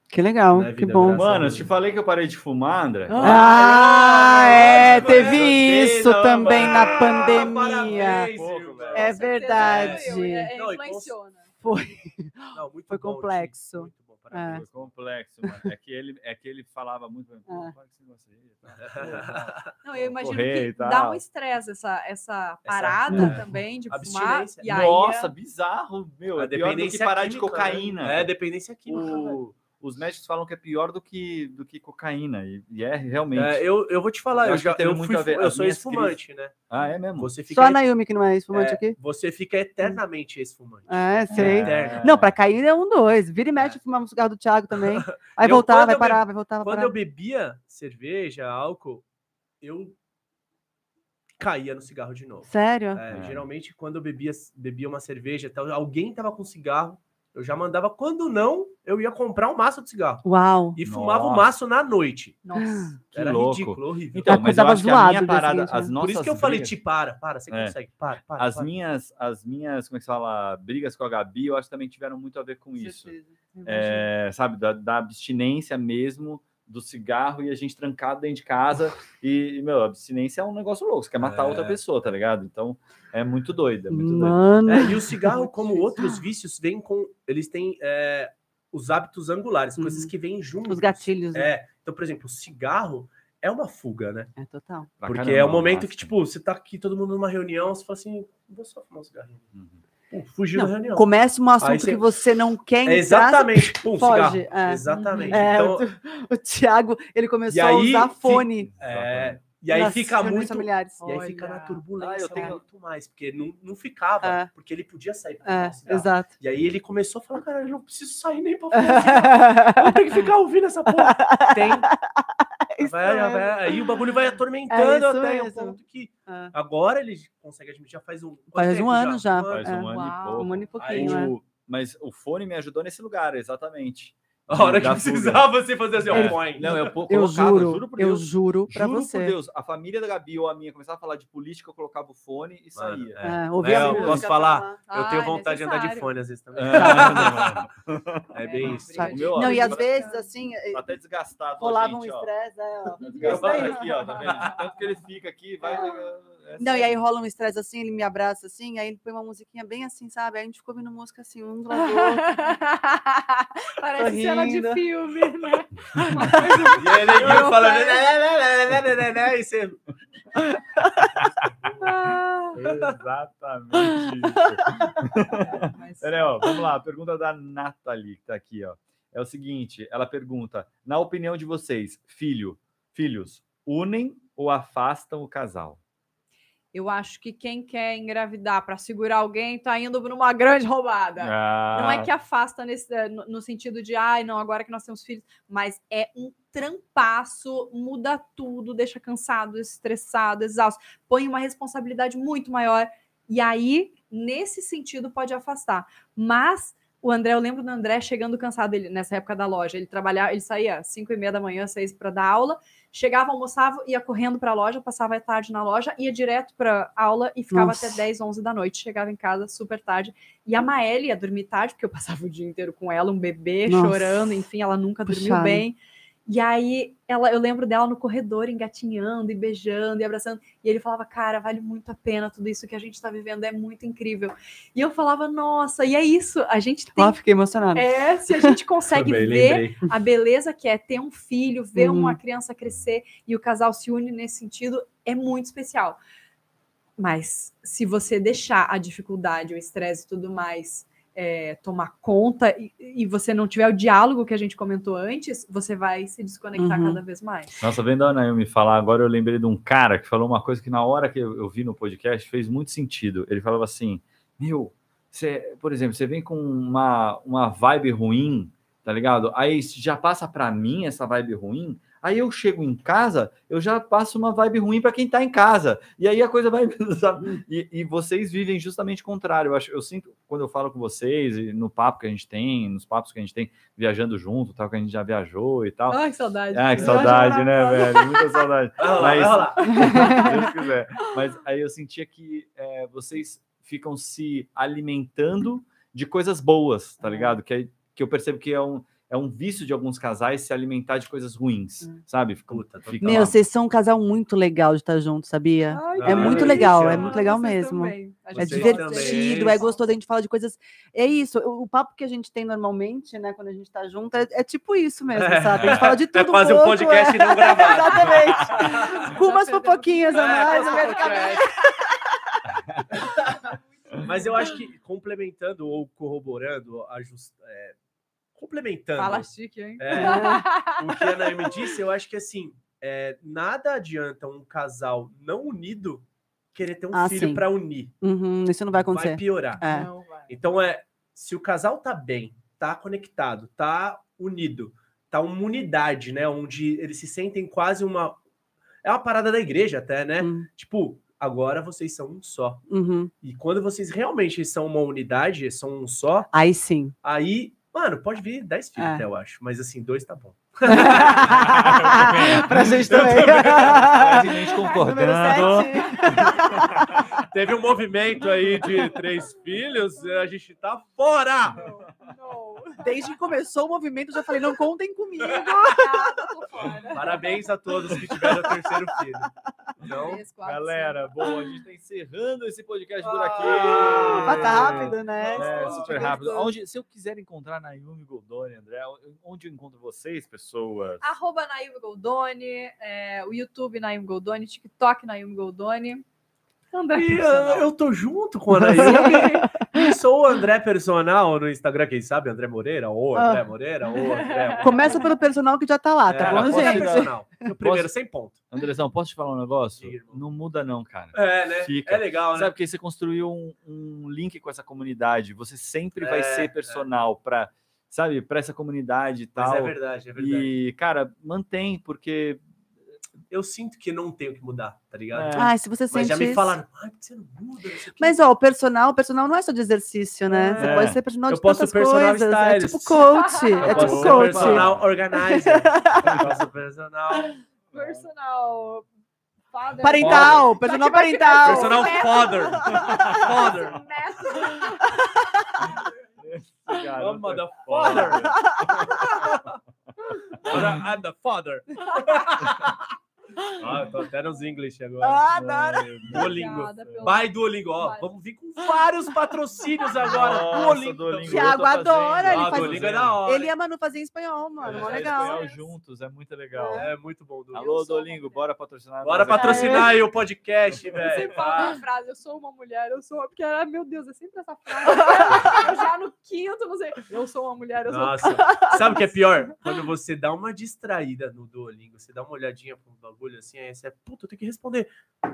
Que legal. né, que bom. Mano, eu te falei que eu parei de fumar, André. Ah, é, Nossa, teve isso não, também na ah, pandemia. parabéns, Pouco. É verdade. é, né? Foi. Não, muito Foi bom, complexo. bom, parabéns. Foi complexo, mano. É que ele, é que ele falava muito. Pô, Ah. tá? *laughs* Não, eu imagino correr que dá um estresse essa, essa parada é, também de fumar. E aí Nossa, é- bizarro, meu. A É pior do que dependência parar de química, cocaína. né? É, dependência química. O- os médicos falam que é pior do que, do que cocaína. E, e é realmente. É, eu, eu vou te falar, Eu eu, já, eu, muito fui, a ver- eu sou esfumante, né? Ah, é mesmo? Você fica, Só a Naomi que não é esfumante é, aqui? você fica eternamente esfumante. É, sei. É. Não, pra cair é um, dois. Vira e mexe fumar um cigarro do Thiago também. *laughs* Eu, voltar, vai parar, vai voltar, vai Quando parar. eu bebia cerveja, álcool, eu caía no cigarro de novo. Sério? É, É. Geralmente, quando eu bebia, bebia uma cerveja, tal, alguém tava com cigarro, eu já mandava. Quando não, eu ia comprar um maço de cigarro. Uau. E fumava o Nossa. maço na noite. Nossa. Que Era louco. ridículo, horrível. Então, mas eu acho que a zoado minha parada, né? as nossas Por isso que eu falei, brigas- te para, para, você É. consegue, para, para. as para. minhas, as minhas, como é que se fala, brigas com a Gabi, eu acho que também tiveram muito a ver com isso. Certeza. É, sabe, da, da abstinência mesmo do cigarro e a gente trancado dentro de casa. E, meu, abstinência é um negócio louco, você quer matar É. outra pessoa, tá ligado? Então é muito doido, é muito doido. Mano. É, e o cigarro, como outros vícios, vem com. Eles têm é, os hábitos angulares, coisas Uhum. que vêm juntos. Os gatilhos. né? É. Então, por exemplo, o cigarro é uma fuga, né? É, total. Porque caramba, é o momento massa. que, tipo, você tá aqui, todo mundo numa reunião, você fala assim, vou só fumar um cigarrinho. Uhum. Pum, fugiu Não, da reunião. Começa um assunto Aí você- que você não quer entrar. É exatamente. *laughs* Pum, foge, é. Exatamente. É, então, o, o Thiago, ele começou E a aí, usar fone. é, e aí nas fica muito. familiares. E aí fica na Olha. turbulência Ah, eu tenho- muito mais, porque não, não ficava, É. porque ele podia sair pra É, um exato. E aí ele começou a falar, cara, eu não preciso sair nem pra fumar um. *laughs* Eu tenho que ficar ouvindo essa porra. Tem. *laughs* Vai- vai- aí o bagulho vai É atormentando isso até o mesmo. ponto que É. agora ele consegue admitir, já faz um. Faz um ano já. Um ano. Faz É. um ano Uau. e pouco. Um ano e Aí pouquinho, né? O- mas o fone me ajudou nesse lugar, exatamente. A hora que da fuga. precisava você fazer assim, ó, É. põe. Não, eu, po- Eu colocava, juro, por eu Deus. juro pra Juro você. por Deus, a família da Gabi ou a minha começava a falar de política, eu colocava o fone e Mano, saía. é. É, É, a eu música posso falar? Eu tenho Ah, é vontade de andar de fone às vezes também. *laughs* É, É bem isso. Meu, Não, e às vezes, assim, tá até desgastado. ó, rolava um estresse. é, ó. Desgastado aqui, ó, tá vendo? Tanto que ele fica aqui, vai. É Não, e sério. aí rola um estresse assim, ele me abraça assim, aí ele põe uma musiquinha bem assim, sabe? Aí a gente ficou ouvindo música assim, um do lado do outro. *laughs* Parece Tô cena de filme, né? *laughs* E aí ele Eu falando. "Né, né, né, né, né, né, né", E você. Exatamente *laughs* isso. mas- Peraí, ó, vamos lá. Pergunta da Nathalie, que tá aqui, ó. É o seguinte: ela pergunta: na opinião de vocês, filho, filhos unem ou afastam o casal? Eu acho que quem quer engravidar para segurar alguém tá indo numa grande roubada. Não é Ah, que afasta nesse, eh, no, sentido de, ai, não, agora que nós temos filhos, mas é um trampaço, muda tudo, deixa cansado, estressado, exausto, põe uma responsabilidade muito maior. E aí, nesse sentido, pode afastar. Mas o André, eu lembro do André chegando cansado ele, nessa época da loja. Ele trabalhava, ele saía às 5 e meia da manhã, 6 para dar aula, chegava, almoçava, ia correndo para a loja, passava a tarde na loja, ia direto para aula e ficava Nossa. até 10, 11 da noite. Chegava em casa super tarde. E a Maeli ia dormir tarde, porque eu passava o dia inteiro com ela, um bebê Nossa. chorando, enfim, ela nunca dormiu Puxado. bem. E aí ela, eu lembro dela no corredor engatinhando e beijando e abraçando. E ele falava, cara, vale muito a pena tudo isso que a gente está vivendo, é muito incrível. E eu falava, nossa, e é isso, a gente tem. Ó, fiquei emocionada. É, se a gente consegue ver lembrei. a beleza que é ter um filho, ver Uhum. uma criança crescer e o casal se une nesse sentido, é muito especial. Mas se você deixar a dificuldade, o estresse e tudo mais é, tomar conta e, e você não tiver o diálogo que a gente comentou antes, você vai se desconectar Uhum. cada vez mais. Nossa, vendo a Naomi falar agora, eu lembrei de um cara que falou uma coisa que na hora que eu, eu vi no podcast fez muito sentido. Ele falava assim: Meu, você, por exemplo, você vem com uma, uma vibe ruim, tá ligado? Aí já passa pra mim essa vibe ruim. Aí eu chego em casa, eu já passo uma vibe ruim para quem tá em casa. E aí a coisa vai. *laughs* E, e vocês vivem justamente o contrário. Eu, acho, eu sinto, quando eu falo com vocês, e no papo que a gente tem, nos papos que a gente tem, viajando junto, tal, que a gente já viajou e tal. Ai, que saudade. Ah, que saudade, né, velho? Muita saudade. Mas- vai rolar. *laughs* Se Deus quiser. Mas aí eu sentia que é, vocês ficam se alimentando de coisas boas, tá ligado? Que, é- que eu percebo que é um, é um vício de alguns casais se alimentar de coisas ruins, sabe? Fica, Puta, fica Meu, lá. vocês são um casal muito legal de estar junto, sabia? Ai, É que muito legal, é muito legal Vocês mesmo. também. A É divertido, também. é gostoso, a gente fala de coisas. É isso, o, papo que a gente tem normalmente, né, quando a gente tá junto, é, é tipo isso mesmo, *laughs* sabe? A gente fala de tudo. É fazer um pouco, podcast é. não gravado. *laughs* Exatamente. *laughs* Com umas Tá fofoquinhas a É, mais. Mas eu acho que complementando ou corroborando, ajust... é, complementando Fala chique, hein? é, *laughs* o que a Naomi disse, eu acho que assim, é, nada adianta um casal não unido querer ter um Ah, filho para unir. Uhum, isso não vai Vai acontecer. piorar. É. Não vai. Então é, se o casal tá bem, tá conectado, tá unido, tá uma unidade, né, onde eles se sentem quase uma é uma parada da igreja até, né? Hum, Tipo, agora vocês são um só. uhum. E quando vocês realmente são uma unidade, são um só, Aí sim. aí, mano, pode vir 10 filhos É. até, eu acho. Mas assim, dois tá bom. *laughs* pra gente também. Brevemente *laughs* Número concordando. *laughs* *laughs* Teve um movimento aí de três filhos, a gente tá fora! Desde que começou o movimento, eu já falei, não contem comigo. Nada. Parabéns a todos que tiveram terceiro filho. Então, Três, quatro, Galera, bom, a gente tá encerrando esse podcast por aqui. Ah, Passa rápido, né? É, super rápido. Onde, se eu quiser encontrar Naomi Goldoni, André, onde eu encontro vocês, pessoas? Arroba Naime Goldoni, é, o YouTube Naime Goldoni, TikTok Naime Goldoni. André e, Personal. eu, eu tô junto com a Naomi. E sou o André Personal no Instagram, quem sabe? André Moreira, ou André Ah. Moreira, ou André. *laughs* Começa pelo personal que já tá lá, tá É, bom, posso gente? personal. O primeiro, sem ponto. Andrezão, posso te falar um negócio? Não muda não, cara. É, né? Fica. É legal, né? Sabe porque você construiu um, um link com essa comunidade. Você sempre vai É, ser personal para, sabe, para essa comunidade e Mas tal. é verdade, é verdade. E, cara, mantém, porque eu sinto que não tenho que mudar, tá ligado? É. Ai, se você Mas sente já me falaram, que você não muda? não sei o quê." Mas, ó, o personal, o personal não é só de exercício, né? Você É. pode ser personal Eu de posso tantas ser personal coisas. É stylist. tipo coach. Eu É tipo coach. personal organizer. *laughs* Eu posso personal. Personal. father. Parental, personal parental. Personal father. *laughs* Father. Oh, mother é father. *laughs* Agora, I'm the father. Ah, eu tô até nos English agora. Ah, adoro. Duolingo. Pelo- Vai, Duolingo. Ó, Vai. vamos vir com vários patrocínios agora. Nossa, Duolingo. Duolingo, Thiago adora, ele Ah, faz- Duolingo é da hora. Ele e a Manu fazem espanhol, mano. Mó É, legal. espanhol juntos, é muito legal. É muito bom, Duolingo. Alô, Dolingo, bora patrocinar. Bora nós patrocinar aí o podcast, Eu velho. sempre falo Ah, uma frase, eu sou uma mulher, eu sou uma... Porque, ah, meu Deus, é sempre essa frase. eu já no quinto, não sei. Eu sou uma mulher, eu sou... Nossa, sabe o que é pior? Quando você dá uma distraída no Duolingo, você dá uma olhadinha pro bagulho assim, aí você, puta, eu tenho que responder.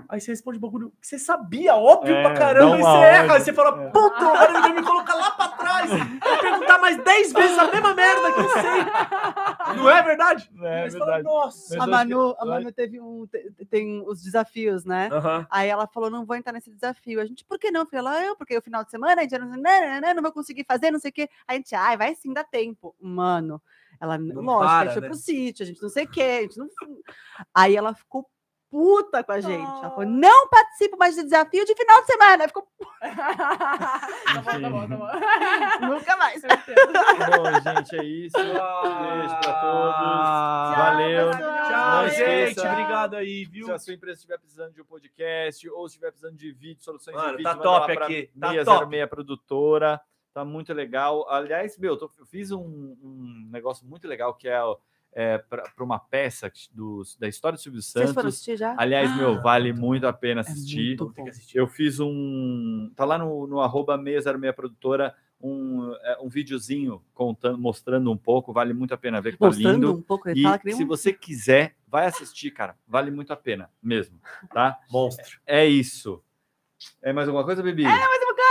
Aí você responde o bagulho que você sabia, óbvio É, pra caramba, e você erra, aí você fala, É. puta, agora ele vai me colocar lá pra trás, *laughs* vou perguntar mais 10 vezes a mesma merda que eu sei. Não é verdade? É Aí você fala, verdade. nossa. A Mas Manu, a que- Manu teve um. te- Tem os desafios, né? Aí ela falou: não vou entrar nesse desafio. A gente, por que não? Falei, ela, eu, porque o final de semana a gente não, não, não, não vou conseguir fazer, não sei o quê. A gente, ai, vai sim, dá tempo. Mano, ela, Não lógico, a para, gente foi né? pro sítio, a gente não sei o quê, a gente não. Aí ela ficou puta com a gente. Ela falou: não participo mais de desafio de final de semana. Ficou *laughs* tá bom, tá bom, tá bom. *laughs* nunca mais. Bom, gente, é isso. Beijo pra todos. Valeu. pessoal. Tchau, gente. Obrigado aí, viu? Se a sua empresa estiver precisando de um podcast ou se estiver precisando de vídeo, soluções Mano, de vídeo, tá top aqui, tá 606 produtora. Tá muito legal. Aliás, meu, tô- eu fiz um, um negócio muito legal que é, é para uma peça dos, da história do Silvio Vocês foram Santos. assistir já? Aliás, meu, vale muito a pena assistir. muito Tem que bom. assistir. Eu fiz um. Tá lá no, no arroba 606 produtora um, é, um videozinho contando, mostrando um pouco, vale muito a pena ver que tá Mostrando lindo. um pouco, E fala que nem se um... você quiser, vai assistir, cara. Vale muito a pena mesmo, tá? Monstro. É isso. É mais alguma coisa, Bibi?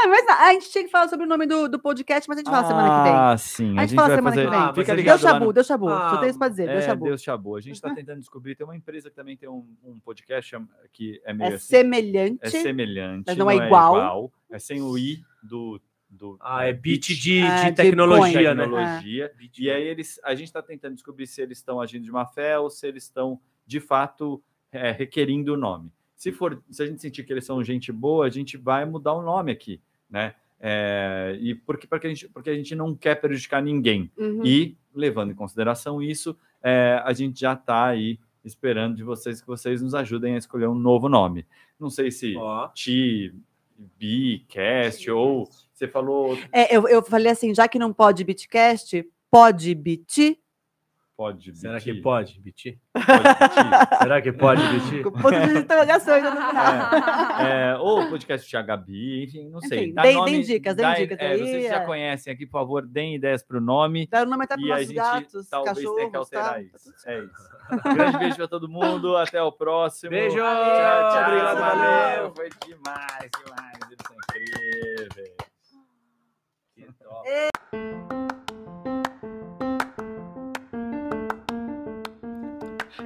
Ah, mas não, a gente tinha que falar sobre o nome do, do podcast, mas a gente fala semana que vem. Ah, sim. A gente fala vai semana fazer. que vem. Ah, Fica a gente- ligado Deu lá chabu, no- deu chabu. Ah, Só tenho isso pra dizer, deu É, chabu. Deus Chabu. A gente está tentando descobrir. Tem uma empresa que também tem um, um podcast que é meio É assim, semelhante. é semelhante, mas não é igual. É sem o i do. do Ah, é beat beat de, Ah, de de tecnologia, né? tecnologia. E aí eles, a gente está tentando descobrir se eles estão agindo de má fé ou se eles estão de fato é, requerindo o nome. Se for, se a gente sentir que eles são gente boa, a gente vai mudar o nome aqui, né? É, e porque, porque, a gente, porque a gente não quer prejudicar ninguém. Uhum. E levando em consideração isso, é, a gente já está aí esperando de vocês que vocês nos ajudem a escolher um novo nome. Não sei se Ó. Ti, Bi, Cast ou você falou É, eu, eu falei assim, já que não pode bitcast, pode bit. Pode. Será que pode, Biti? Pode. *laughs* Será que pode, Biti? Com ponto de interrogação ainda no final. É, ou podcast Tia Gabi, enfim, não sei. Enfim, Dá deem- nome- deem dicas, deem dá- dicas é, aí, Vocês já é. conhecem aqui, por favor, deem ideias para o nome. Dar o nome até para E nossos gente gatos, talvez cachorros, tenha que alterar tá? isso. É isso. Grande beijo para todo mundo. Até o próximo. Beijo! Tchau, tchau. Obrigado, valeu! Foi demais, demais. Eles são incríveis. Que top.